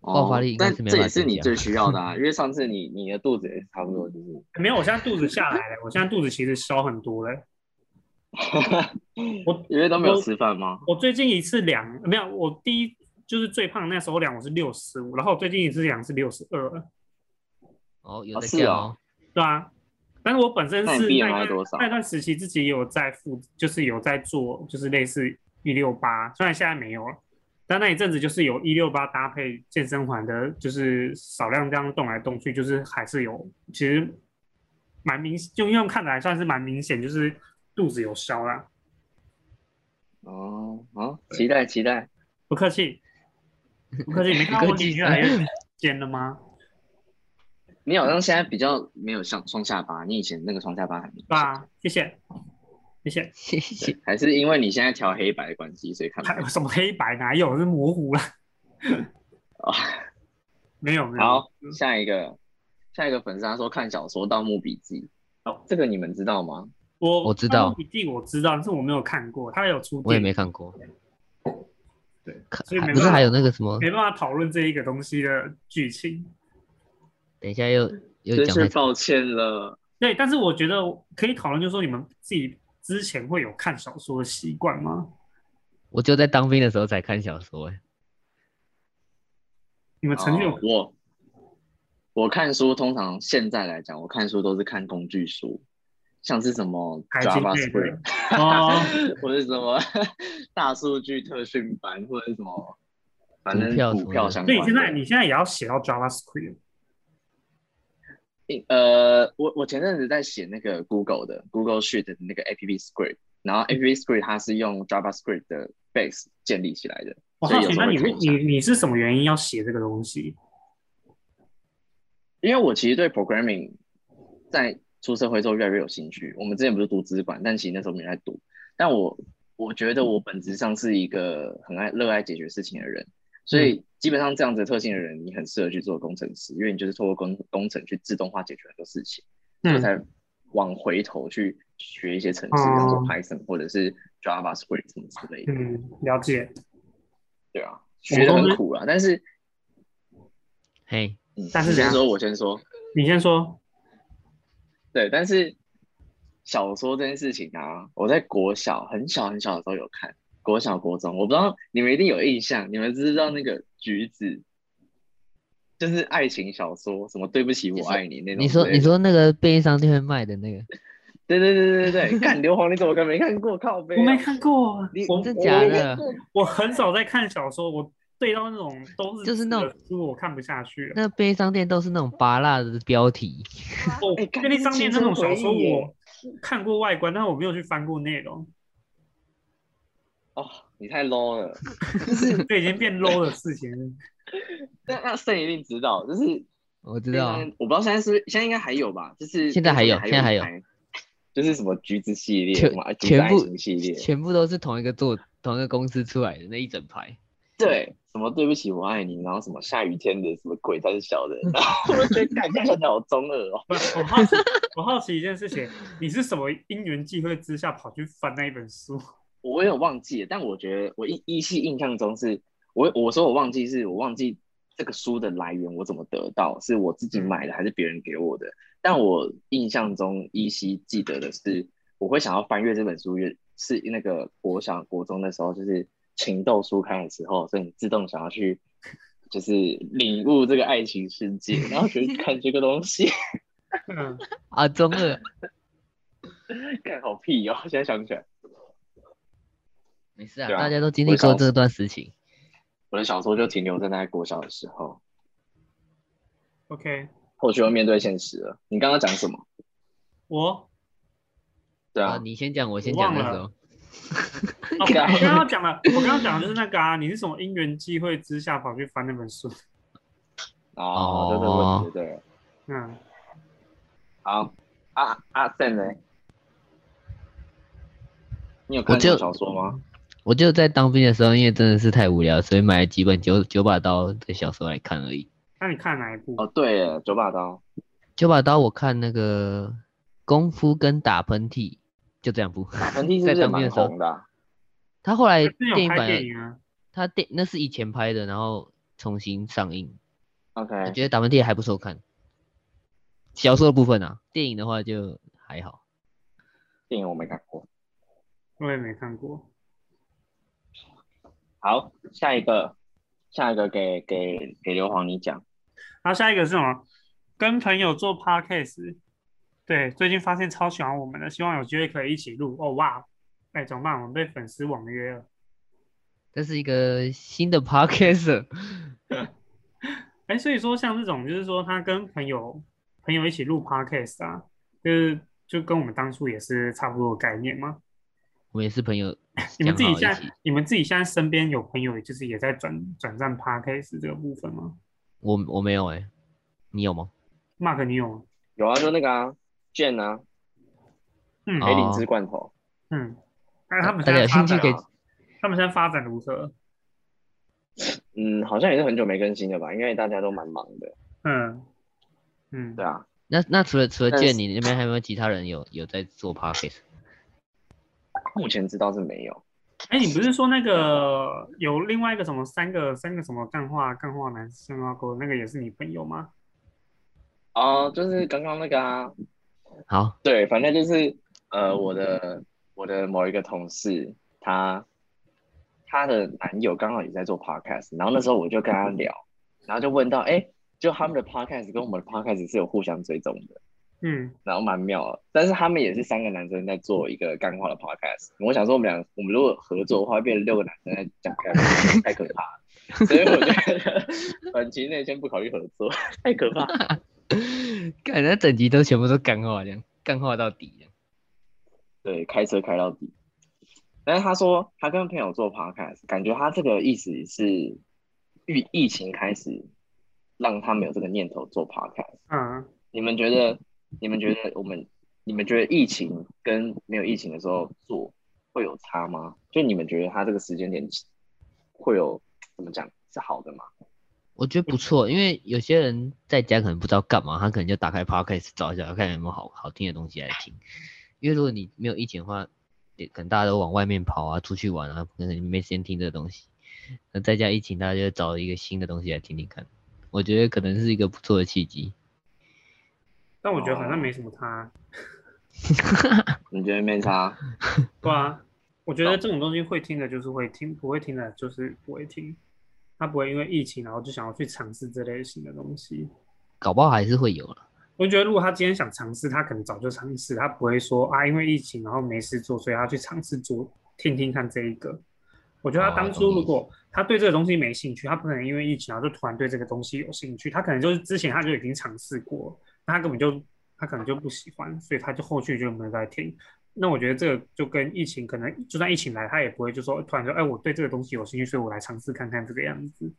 C: 爆发力应该
B: 但
C: 是没
B: 这也是你最需要的啊，因为上次你你的肚子也差不多就是，
A: 没有，我现在肚子下来了，我现在肚子其实消很多了。我
B: 因为都没有吃饭吗？
A: 我最近一次量没有，我第一就是最胖那时候量我是六十五，然后我最近一次量是六十二，
C: 哦，有
B: 哦是哦
C: 的降哦。
A: 对啊。但是我本身是那那段时期自己也有在负，就是有在做，就是类似一六八，虽然现在没有了，但那一阵子就是有一六八搭配健身环的，就是少量这样动来动去，就是还是有，其实蛮明，就用看来算是蛮明显，就是肚子有消啦。
B: 哦，好，期待期待。
A: 不客气，不客气，你看 到我脸越来越 尖了吗？
B: 你好像现在比较没有像双下巴，你以前那个双下巴很明显，
A: 对啊，谢谢，谢谢。
C: 谢谢。
B: 还是因为你现在调黑白的关系，所以看不
A: 什么黑白哪有是模糊了？
B: 哦，
A: 没有没有。
B: 好，下一个，下一个粉丝他说看小说《盗墓笔记》，哦，这个你们知道吗？
A: 我
C: 我知道
A: 笔记我知道，但是我没有看过，他有出
C: 我也，没看过。
A: 对，
C: 看
A: 所以没办法
C: 不是还有那个什么？
A: 没办法讨论这一个东西的剧情。
C: 等一下又又
B: 真是
C: 讲太
B: 抱歉了。
A: 对，但是我觉得可以讨论，就是说你们自己之前会有看小说的习惯吗？
C: 我就在当兵的时候才看小说，哎，
A: 你们曾经有
B: 哦我我看书，通常现在来讲，我看书都是看工具书，像是什么
A: 海军类
B: JavaScript，
A: 哦，
B: 或者什么 大数据特训班，或者什么，反正
C: 股票
B: 相关的。
A: 所以现在你现在也要写到 JavaScript
B: 呃，我我前阵子在写那个 Google 的 Google Sheet 的那个 App Script，然后 App Script 它是用 JavaScript 的 base 建立起来的，所以有，
A: 我好奇那你
B: 时候会看一下。
A: 你你是什么原因要写这个东西？
B: 因为我其实对 programming 在出社会之后越来越有兴趣。我们之前不是读资管，但其实那时候没人在读。但我我觉得我本质上是一个很爱热爱解决事情的人，所以基本上这样子的特性的人，你很适合去做工程师，因为你就是透过工工程去自动化解决很多事情，所以才往回头去学一些程式，
A: 哦
B: 比方说 Python 或者是 JavaScript 什么之类的。
A: 嗯，了解。
B: 对啊，学的很苦啊，但是
C: 嘿，
B: 嗯，
A: 但是
B: 先说，我先说。
A: 你先说。
B: 对，但是小说这件事情啊，我在国小很小很小的时候有看，国小国中，我不知道你们一定有印象，你们知道那个橘子，就是爱情小说，什么对不起我爱你那。
C: 你说你说那个便利商店会卖的那个，
B: 对对对对对对，干硫磺你怎么可能没看过？靠背、啊，
A: 我没看过，
B: 你
A: 我
C: 真假的
B: 我
A: 很少在看小说，我对到那种都是
C: 就是那种
A: 书，我看不下去了。
C: 那便利商店都是那种拔辣的标题，
A: 哦，
B: 哎干
A: 便利商店那种小说我看过外观，但是我没有去翻过内容，
B: 哦，你太 low 了。
A: 就是这已经变 low 的事情了。
B: 那那盛一定知道，就是
C: 我知道啊，
B: 我不知道现在是不是现在应该还有吧？就是
C: 现在还有现在还有，
B: 就是什么橘子系列，
C: 全全部
B: 系列，
C: 全部都是同一个做同一个公司出来的那一整排。
B: 对，什么对不起我爱你，然后什么下雨天的什么鬼才是小的，然后我就觉得感觉起来好中二哦。
A: 我好奇，我好奇一件事情，你是什么因缘际会之下跑去翻那一本书？
B: 我有忘记了，但我觉得我依依稀印象中是，我我说我忘记是我忘记这个书的来源，我怎么得到，是我自己买的还是别人给我的？但我印象中依稀记得的是，我会想要翻阅这本书，越是那个国小国中的时候，就是情窦初开的时候，所以你自动想要去就是领悟这个爱情世界，然后觉得看这个东西，
A: 嗯，
C: 啊，中二，
B: 看好屁哦！现在想起来，
C: 没事啊，
B: 啊
C: 大家都经历过这段事情。
B: 我的小说就停留在那国小的时候
A: ，OK，
B: 后续要面对现实了。你刚刚讲什么？
A: 我
C: 啊，
B: 对啊，
C: 你先讲，我先讲的时候。
A: 哦，我刚刚讲的，我刚刚讲的就是那个啊，你是什么因缘际会之下跑去翻那本书？
B: 哦，这个问题对。
A: 嗯，
B: 好，阿阿 Sen 呢？你有
C: 我就
B: 看过小说吗？
C: 我就在当兵的时候，因为真的是太无聊，所以买了几本九九把刀的小说来看而已。
A: 那你看哪一部？
B: 哦，对耶，九把刀。
C: 九把刀我看那个功夫跟打喷嚏，就这两部。
B: 打喷嚏是
C: 在
B: 不是蛮
C: 当兵的时候
B: 红的啊？
C: 他后来电影版
A: 电影啊？
C: 他电那是以前拍的，然后重新上映。
B: OK，我
C: 觉得打喷嚏还不错看。小说的部分啊，电影的话就还好。
B: 电影我没看过。
A: 我也没看过。
B: 好，下一个，下一个给给给刘皇你讲。
A: 然后下一个是什么？跟朋友做 podcast。对，最近发现超喜欢我们的，希望有机会可以一起录。哦哇，哎，怎么办？我们被粉丝网约了。
C: 这是一个新的 podcast，
A: 哎，所以说像这种，就是说他跟朋友朋友一起录 podcast 啊，就是就跟我们当初也是差不多的概念吗？
C: 我们也是朋友
A: 你们自己现在。你们自己现在身边有朋友，就是也在转转战 p a r k a s 这个部分吗
C: 我我没有哎、你有吗
A: ？？Mark，你有吗？
B: 有啊，就那个啊，Jane 啊，
A: 嗯
C: 哦
B: 黑灵芝罐头。
A: 嗯，但是他们
C: 大家有
A: 现在发展
C: 兴趣可以，
A: 他们现在发展如何？
B: 嗯，好像也是很久没更新了吧？因为大家都蛮忙的。
A: 嗯嗯，
B: 对啊，
C: 那那除了除了
B: 但是
C: 见你那边，还有没有其他人有有在做 podcast？
B: 目前知道是没有。
A: 哎，你不是说那个有另外一个什么三个三个什么干话干话男生啊，狗那个也是你朋友吗？
B: 哦，就是刚刚那个啊，
C: 好，
B: 对，反正就是呃，我的我的某一个同事，他他的男友刚好也在做 podcast，然后那时候我就跟他聊，然后就问到，哎，就他们的 podcast 跟我们的 podcast 是有互相追踪的，
A: 嗯，
B: 然后蛮妙的。但是他们也是三个男生在做一个干话的 podcast，我想说我们俩我们如果合作的话，会变成六个男生在讲干话，太可怕了。所以我觉得短期内先不考虑合作，太可怕了。
C: 感觉整集都全部都干话这样，干话到底这样。
B: 对，开车开到底。但是他说他跟朋友做 podcast，感觉他这个意思是疫疫情开始让他们有这个念头做 podcast。
A: 嗯，
B: 你们觉得？你们觉得我们？你们觉得疫情跟没有疫情的时候做会有差吗？就你们觉得他这个时间点会有怎么讲是好的吗？
C: 我觉得不错，因为有些人在家可能不知道干嘛，他可能就打开 podcast 找一下，看有没有好好听的东西来听。因为如果你没有疫情的话，也可能大家都往外面跑啊，出去玩啊，可能你没时间听这个东西。那在家疫情，大家就找一个新的东西来听听看。我觉得可能是一个不错的契机。
A: 但我觉得好像没什么差。
B: 你觉得没差？
A: 对啊，我觉得这种东西会听的就是会听，不会听的就是不会听。他不会因为疫情然后就想要去尝试这类型的东西。
C: 搞不好还是会有了。
A: 我觉得如果他今天想尝试，他可能早就尝试，他不会说啊因为疫情然后没事做，所以他去尝试做听听看这一个。我觉得他当初如果他对这个东西没兴趣，他不可能因为疫情然后就突然对这个东西有兴趣，他可能就是之前他就已经尝试过，那他根本就他可能就不喜欢，所以他就后续就没有再听。那我觉得这个就跟疫情可能就算疫情来，他也不会就说突然说，哎，我对这个东西有兴趣，所以我来尝试看看这个样子。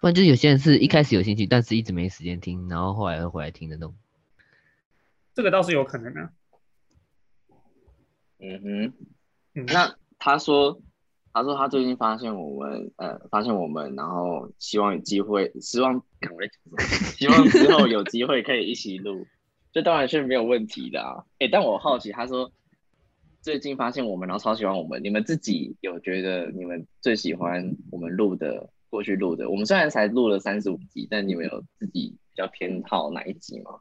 C: 不然就是有些人是一开始有兴趣，但是一直没时间听，然后后来又回来听的那种。
A: 这个倒是有可能的、
B: 嗯哼，
A: 嗯，
B: 那他说，他说他最近发现我们，呃，发现我们，然后希望有机会，希望 我在讲什么？希望之后有机会可以一起录，这当然是没有问题的啊。哎、但我好奇，他说最近发现我们，然后超喜欢我们，你们自己有觉得你们最喜欢我们录的过去录的？我们虽然才录了三十五集，但你们有自己比较偏好哪一集吗？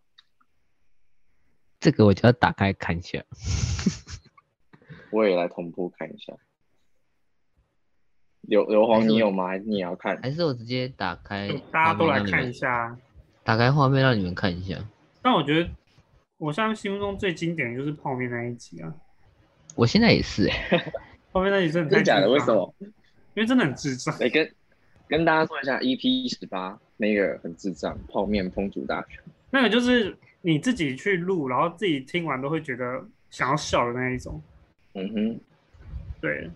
C: 这个我就要打开看一下。
B: 我也来同步看一下。刘刘皇，你有吗？还是你也要看？
C: 还是我直接打开，
A: 大家都来看一
C: 下，
A: 下。
C: 打开画面让你们看一下。
A: 但我觉得我现在心目中最经典的就是泡面那一集啊，
C: 我现在也是、欸，
A: 泡面那一集真的太
B: 真的假的？为什么？
A: 因为真的很智障。
B: 来跟跟大家说一下，EP 十八那个很智障，泡面烹煮大全。
A: 那个就是你自己去录，然后自己听完都会觉得想要笑的那一种。
B: 嗯哼，
A: 对，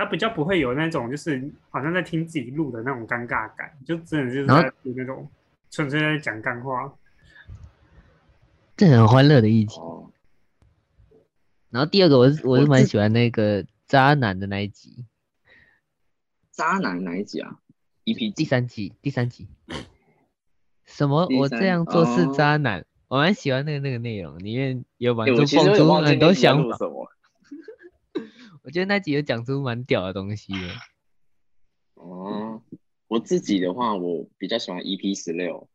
A: 它比较不会有那种就是好像在听自己录的那种尴尬感，就真的就是在那种纯粹在讲干话。
C: 这很欢乐的一集。
B: 哦，
C: 然后第二个我是我是蛮喜欢那个渣男的那一集，
B: 渣男哪一集啊？EP？
C: 第三集第三集。什么？我这样做是
B: 哦
C: 渣男？我蛮喜欢那个那个内容，里面有蛮
B: 欸
C: 多很多想法。
B: 录什么。
C: 我觉得那集有讲出蛮屌的东西的。
B: 哦，我自己的话，我比较喜欢 EP 十六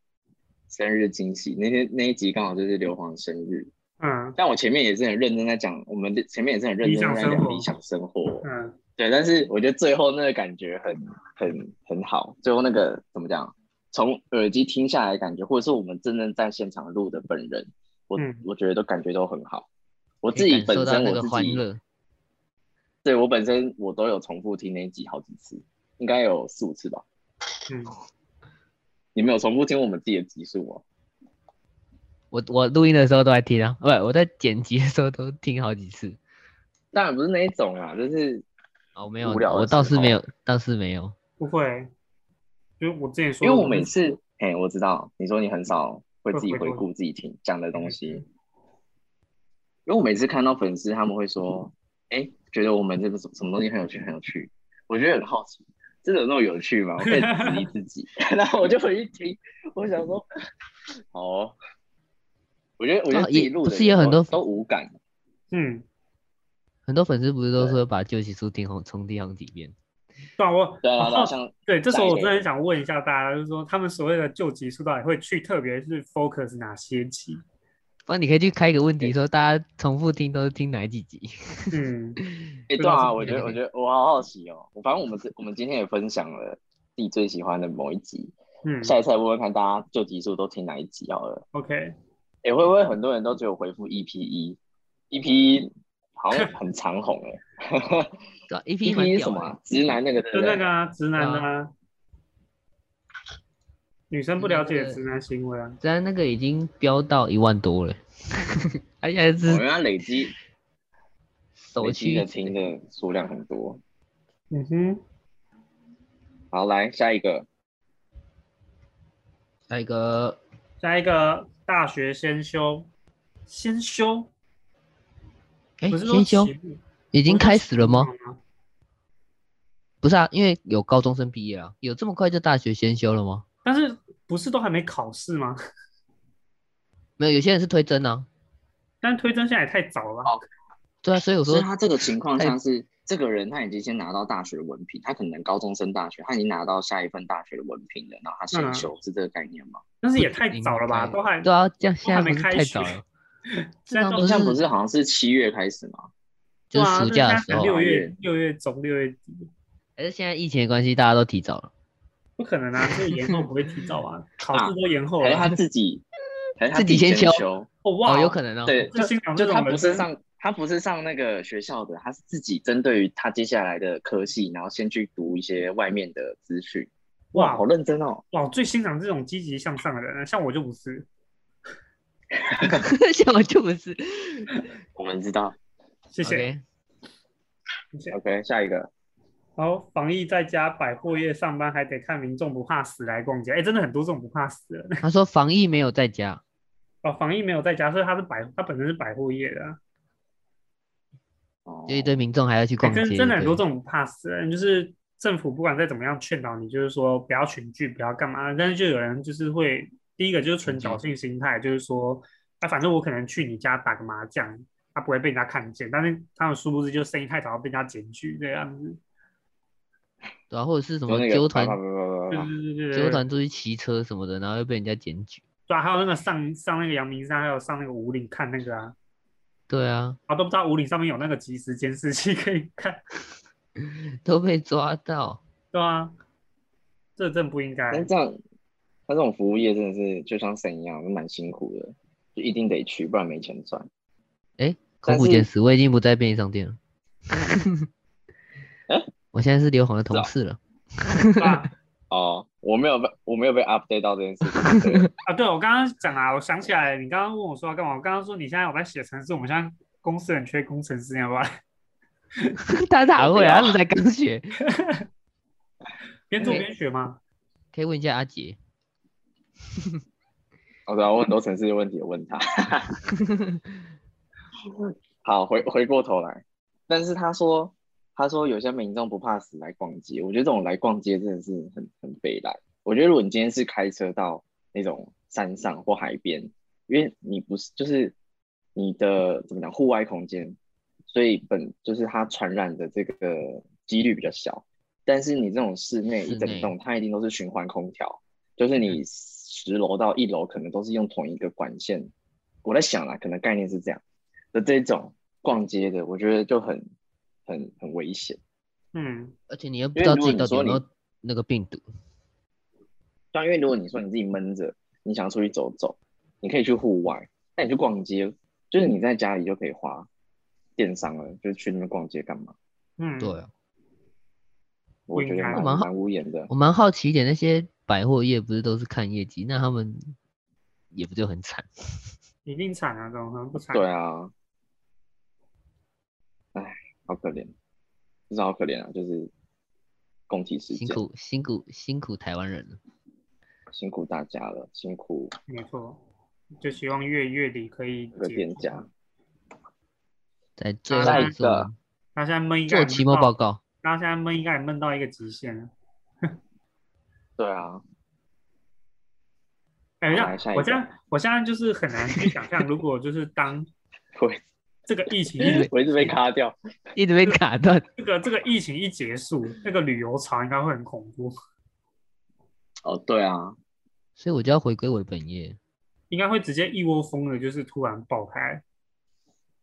B: 生日惊喜，那天那一集刚好就是刘皇生日，
A: 嗯
B: 但我前面也是很认真在讲，我们的前面也是很认真在
A: 理想生活
B: 讲理想生活，
A: 嗯，
B: 对，但是我觉得最后那个感觉很很很好，最后那个怎么讲？从耳机听下来感觉，或者是我们真正在现场录的本人，我、
A: 嗯
B: 我觉得都感觉都很好。我自己本身我自己，
C: 欢乐。
B: 对我本身我都有重复听那一集好几次，应该有四五次吧。
A: 嗯，
B: 你们有重复听我们自己的集数吗？
C: 我我录音的时候都在听啊，不，我在剪辑的时候都听好几次。
B: 当然不是那一种啊，就是
C: 哦，没有，
B: 无聊
C: 我倒是没有，倒是没有。
A: 不会，就是我之前说
B: 因
A: 的，
B: 为我每次，哎，我知道你说你很少会自己回
A: 会回顾
B: 顾自己听讲的东西，因为我每次看到粉丝他们会说，哎，觉得我们这个什什么东西很有趣，很有趣，我觉得很好奇，真的有那么有趣吗？我可以质疑自己，然后我就回去听，我想说，哦，我觉得我觉得
C: 哦也
B: 自己录的
C: 不是有很多
B: 都无感，
A: 嗯，
C: 很多粉丝不是都
B: 对
C: 说把旧集数听好重听好几遍？
A: 对啊，我
B: 对啊，对
A: 这时候我真的很想问一下大家，就是说他们所谓的旧集书到底会去特别是 focus 哪些集？
C: 不然你可以去开一个问题，说大家重复听都是听哪几集？
A: 嗯，
B: 哎、对啊，我觉得，我觉得我好好奇哦。我反正我们是我们今天也分享了自己最喜欢的某一集，
A: 嗯
B: 下一次来问问看大家旧集数都听哪一集好了。
A: ，OK，
B: 哎、会不会很多人都只有回复 EP 一，EP 一好像很长红哎、
C: 对啊，EP 蛮
B: EP 是
C: 屌的
B: 什么啊、直男那个对
A: 就
B: 不对？
A: 那个啊，直男啊，女生不了解直男行为啊，
C: 直男那个已经飙到一万多了，而且还
B: 我
C: 是
B: 们要累积
C: 首
B: 累积的听的数量很多。
A: 嗯哼，
B: 好，来下一个，
C: 下一个
A: 下一个大学先修，先修，
C: 哎，
A: 不是
C: 先修已经开始了吗？？
A: 不是
C: 啊，因为有高中生毕业啊，有这么快就大学先修了吗？
A: 但是不是都还没考试吗？
C: 没有，有些人是推甄啊。
A: 但推甄现在也太早了吧？
B: 哦
C: 对啊，所以我说
B: 所以他这个情况
C: 太
B: 下是，这个人他已经先拿到大学文凭，他可能高中升大学，他已经拿到下一份大学的文凭了，然后他先
A: 嗯
B: 修，是这个概念吗？
A: 但是也太早了吧？都还
C: 对啊，这样现在
A: 还
C: 不是
A: 没开学
C: 太早了，
A: 现在都
C: 不
B: 好像
C: 是
B: 不是好像是七月开始吗？
C: 就是
A: 啊
C: 暑假的时候
A: 六
B: 月
A: 月六月中六月底，
C: 还是现在疫情的关系，大家都提早了。
A: 不可能啊！这个延后不会提早啊，考试都延后了。
B: 还是他自己，还是他
C: 自己
B: 先
C: 先修
B: 修？
A: 哦哇，
C: 哦，有可能哦。
B: 对，就
A: 这新郎
B: 就他
A: 这种
B: 不是上，他不是上那个学校的，他是自己针对于他接下来的科系，然后先去读一些外面的资讯。哇，好认真哦！
A: 哇，我最欣赏这种积极向上的人，像我就不是。
C: 像我就不是。
B: 我们知道。
A: 谢谢。谢谢。
B: OK，下一个。
A: 然后防疫在家百货业上班，还得看民众不怕死来逛街。哎，真的很多这种不怕死的。
C: 他说防疫没有在家，
A: 哦，防疫没有在家，所以他是百，他本身是百货业的啊。
B: 哦
C: 就一堆民众还要去
A: 哎
C: 逛街，
A: 真真的很多这种不怕死的人，就是政府不管再怎么样劝导你，就是说不要群聚，不要干嘛，但是就有人就是会，第一个就是纯侥幸心态，就是说，啊，反正我可能去你家打个麻将，他不会被人家看见，但是他们殊不知就生意太早被人家检举这样子。
C: 对啊，或者是什么纠团纠团出去骑车什么的，然后又被人家检举。
A: 对啊，还有那个上上那个阳明山，还有上那个五岭看那个啊，
C: 对啊，
A: 啊都不知道五岭上面有那个即时监视器可以看，
C: 都被抓到。
A: 对啊，这真不应该。
B: 但这样，他这种服务业真的是就像神一样，蛮辛苦的，就一定得去，不然没钱赚。
C: 哎，
B: 但是
C: 口腹见食，我已经不在便利商店了。
B: 哎
C: 我现在是刘红的同事了。
A: 啊
B: 哦，我没有被我没有被 update 到这件事情。对
A: 啊，对，我刚刚讲啊，我想起来，你刚刚问我说要干嘛？我刚刚说你现在有在写程式，我们现在公司很缺工程师，你要不要
C: 他哪会啊？他们才刚学。
A: 边做边学吗？
C: 可以问一下阿杰。
B: 我，对啊，我很多城市的问题有问他。好，回回过头来，但是他说，他说有些民众不怕死来逛街，我觉得这种来逛街真的是很很悲哀。我觉得如果你今天是开车到那种山上或海边，因为你不是就是你的怎么讲户外空间，所以本就是它传染的这个几率比较小。但是你这种室内一整栋，它一定都是循环空调，就是你十楼到一楼可能都是用同一个管线。我在想啊，可能概念是这样的这种逛街的，我觉得就很很很危险。
A: 嗯，
C: 而且你又不知道自己到底有没有那个病毒。
B: 对啊，因为如果你说你自己闷着，你想出去走走，你可以去户外，那你去逛街，就是你在家里就可以花电商了，就是去那边逛街干嘛？
A: 嗯，
C: 对啊，
B: 我觉得蛮
C: 蛮
B: 无言的。
C: 我蛮好奇一点，那些百货业不是都是看业绩，那他们也不就很惨？
A: 一定惨啊，怎么可能不惨。
B: 对啊，唉，好可怜，真是好可怜啊！就是共体时间，
C: 辛苦辛苦辛苦台湾人了。
B: 辛苦大家了，辛苦
A: 没错，就希望月月底可以
B: 这个
A: 结束
B: 店家。
C: 在最
A: 下一
B: 个
A: 那现在闷应该也
C: 做期末
A: 闷到，
C: 报告，
A: 那现在闷应该也闷到一个极限了。
B: 对啊，
A: 哎，
B: 好
A: 这
B: 来下一个
A: 样我现在我现在就是很难去想象，如果就是当
B: 我
A: 这个疫情一
B: 我一直被卡掉。
C: 一直被卡断。
A: 这个这个疫情一结束，那个旅游潮应该会很恐怖，
B: 哦，对啊，
C: 所以我就要回归我的本业。
A: 应该会直接一窝蜂的，就是突然爆开。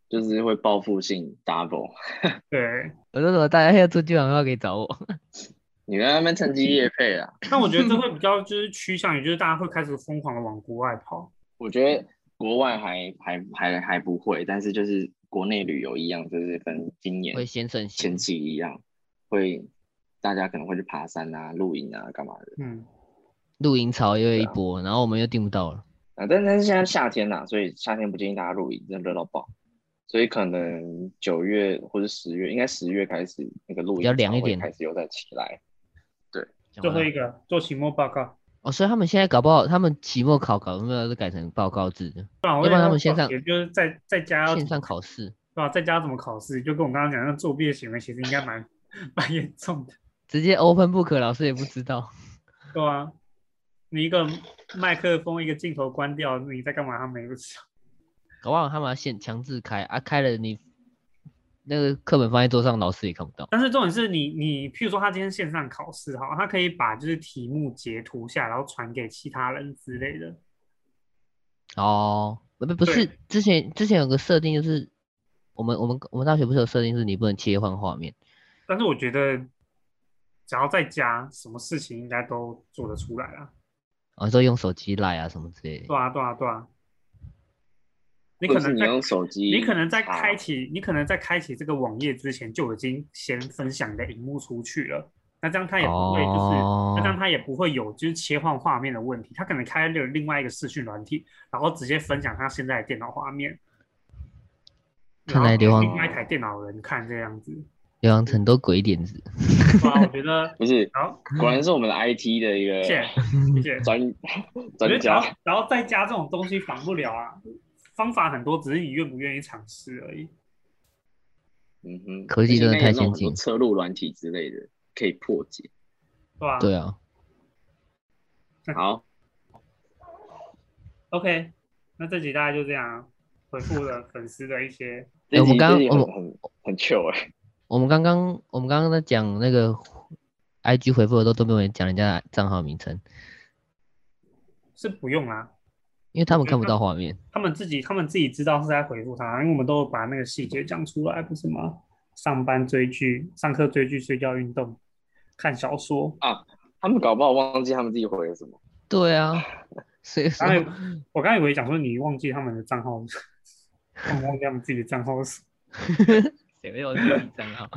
B: 就是会报复性 double。
A: 对，
C: 我说什么大家要做基本话可以找我。
B: 你在那边趁机夜配啊？
A: 但我觉得这会比较就是趋向于就是大家会开始疯狂的往国外跑。
B: 我觉得国外还还还还不会，但是就是国内旅游一样，就是跟今年
C: 会先盛行
B: 前期一样，会大家可能会去爬山啊、露营啊、干嘛的
A: 嗯，
C: 露营潮又一波，然后我们又订不到了。
B: 啊。但但是现在夏天呐、所以夏天不建议大家露营，真的热到爆。所以可能九月或者十月，应该十月开始那个露
C: 比较
B: 营潮会
C: 凉一点
B: 开始又再起来。
A: 对最后一个做期末报告，
C: 哦，所以他们现在搞不好，他们期末考搞有没有是改成报告制的，
A: 不然我
C: 要不然他们线上
A: 也就是在在家
C: 线上考试，
A: 对吧？在家怎么考试？就跟我刚刚讲，那作弊的行为其实应该蛮 蛮严重的，
C: 直接 open book，老师也不知道。
A: 对啊，你一个麦克风，一个镜头关掉，你在干嘛？他们也不知道。
C: 搞不好他们要现强制开啊，开了你那个课本放在桌上，老师也看不到。
A: 但是重点是你，你譬如说他今天线上考试哈，他可以把就是题目截图下来，然后传给其他人之类的。
C: 哦，不不不是，之前之前有个设定就是，我们我们我们大学不是有设定是你不能切换画面，
A: 但是我觉得，只要在家，什么事情应该都做得出来啊。
C: 哦，说用手机赖啊什么之类的。
A: 对啊，对啊，对啊。你可能在
B: 手机，
A: 你可能在开启，你可能在开启这个网页之前就已经先分享你的荧幕出去了。那这样它也不会就是，
C: 哦
A: 那这样它也不会有就是切换画面的问题。它可能开了另外一个视讯软体，然后直接分享他现在的电脑画面。
C: 看来刘皇
A: 另外一台电脑人看这样子，
C: 刘洋很多鬼点子，
A: 我觉得
B: 不是，
A: 好，
B: 果然是我们的 IT 的一个。专专家。
A: 然后再加这种东西防不了啊，方法很多，只是你愿不愿意尝试而已。
B: 嗯哼，
C: 科技真的太先进。
B: 很多侧录软体之类的可以破解。
A: 对吧？
C: 对啊，
B: 好，
A: OK，那这集大概就这样啊，回复了粉丝的一些，
C: 哎我们刚我们
B: 很很很 chill 哎，
C: 我们刚刚我们刚刚在讲那个 IG 回复的时候都没有人讲人家的账号名称，
A: 是不用啊，
C: 因为他们看不到画面。
A: 他们自己他们自己知道是在回复他，因为我们都把那个细节讲出来，不是吗？上班追剧，上课追剧，睡觉运动，看小说啊。
B: 他们搞不好忘记他们自己回了什么。
C: 对啊，所以
A: 刚才我刚以为讲说你忘记他们的账号，他们忘记他们自己的账号是，
C: 谁没有自己账号？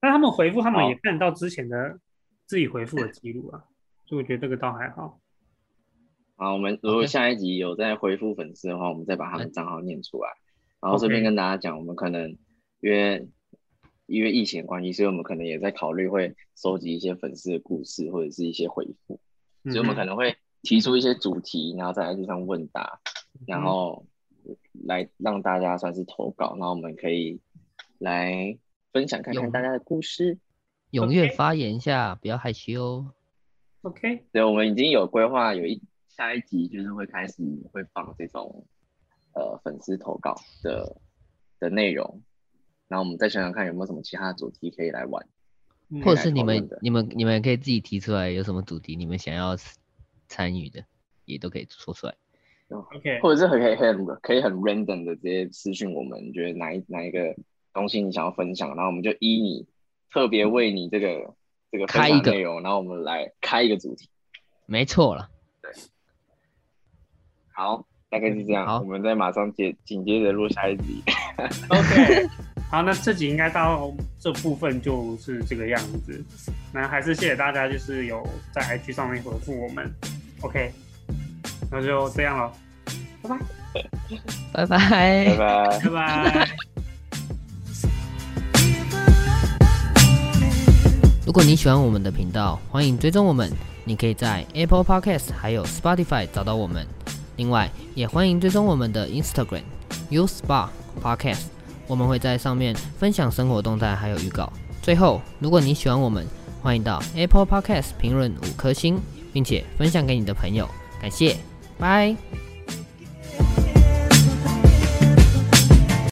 A: 但他们回复他们也看得到之前的自己回复的记录啊，所以我觉得这个倒还好。
B: 好，我们如果下一集有再回复粉丝的话，我们再把他们账号念出来。然后这边跟大家讲，我们可能因为因为疫情的关系，所以我们可能也在考虑会收集一些粉丝的故事或者是一些回复，所以我们可
A: 能
B: 能会提出一些主题，然后在 IG 上问答，然后来让大家算是投稿，然后我们可以来分享看看大家的故事。
C: 踊跃发言一下，不要害羞。
A: OK，
B: 对，我们已经有规划，有一下一集就是会开始会放这种呃粉丝投稿的的内容，然后我们再想想看有没有什么其他的主题可以来玩。
A: 嗯
C: 或者是你们你们你们可以自己提出来有什么主题你们想要参与的，也都可以说出来。
A: OK，
B: 或者是很可以很可以很 random 的直接私讯我们，你觉得哪一哪一个东西你想要分享，然后我们就依你特别为你这个这个
C: 开一个
B: 内容，然后我们来开一个主题。
C: 没错了，
B: 好，大概是这样，
C: 好
B: 我们再马上接紧接着录下一集。
A: OK，好，那这集应该到这部分就是这个样子。那还是谢谢大家，就是有在 IG 上面回复我们。OK，那就这样了，拜拜，
C: 拜拜
B: 拜拜。
A: 拜拜。
C: 如果你喜欢我们的频道，欢迎追踪我们。你可以在 Apple Podcast 还有 Spotify 找到我们。另外，也欢迎追踪我们的 Instagram You、Spa Podcast，我们会在上面分享生活动态还有预告。最后，如果你喜欢我们，欢迎到 Apple Podcast 评论五颗星，并且分享给你的朋友。感谢，拜。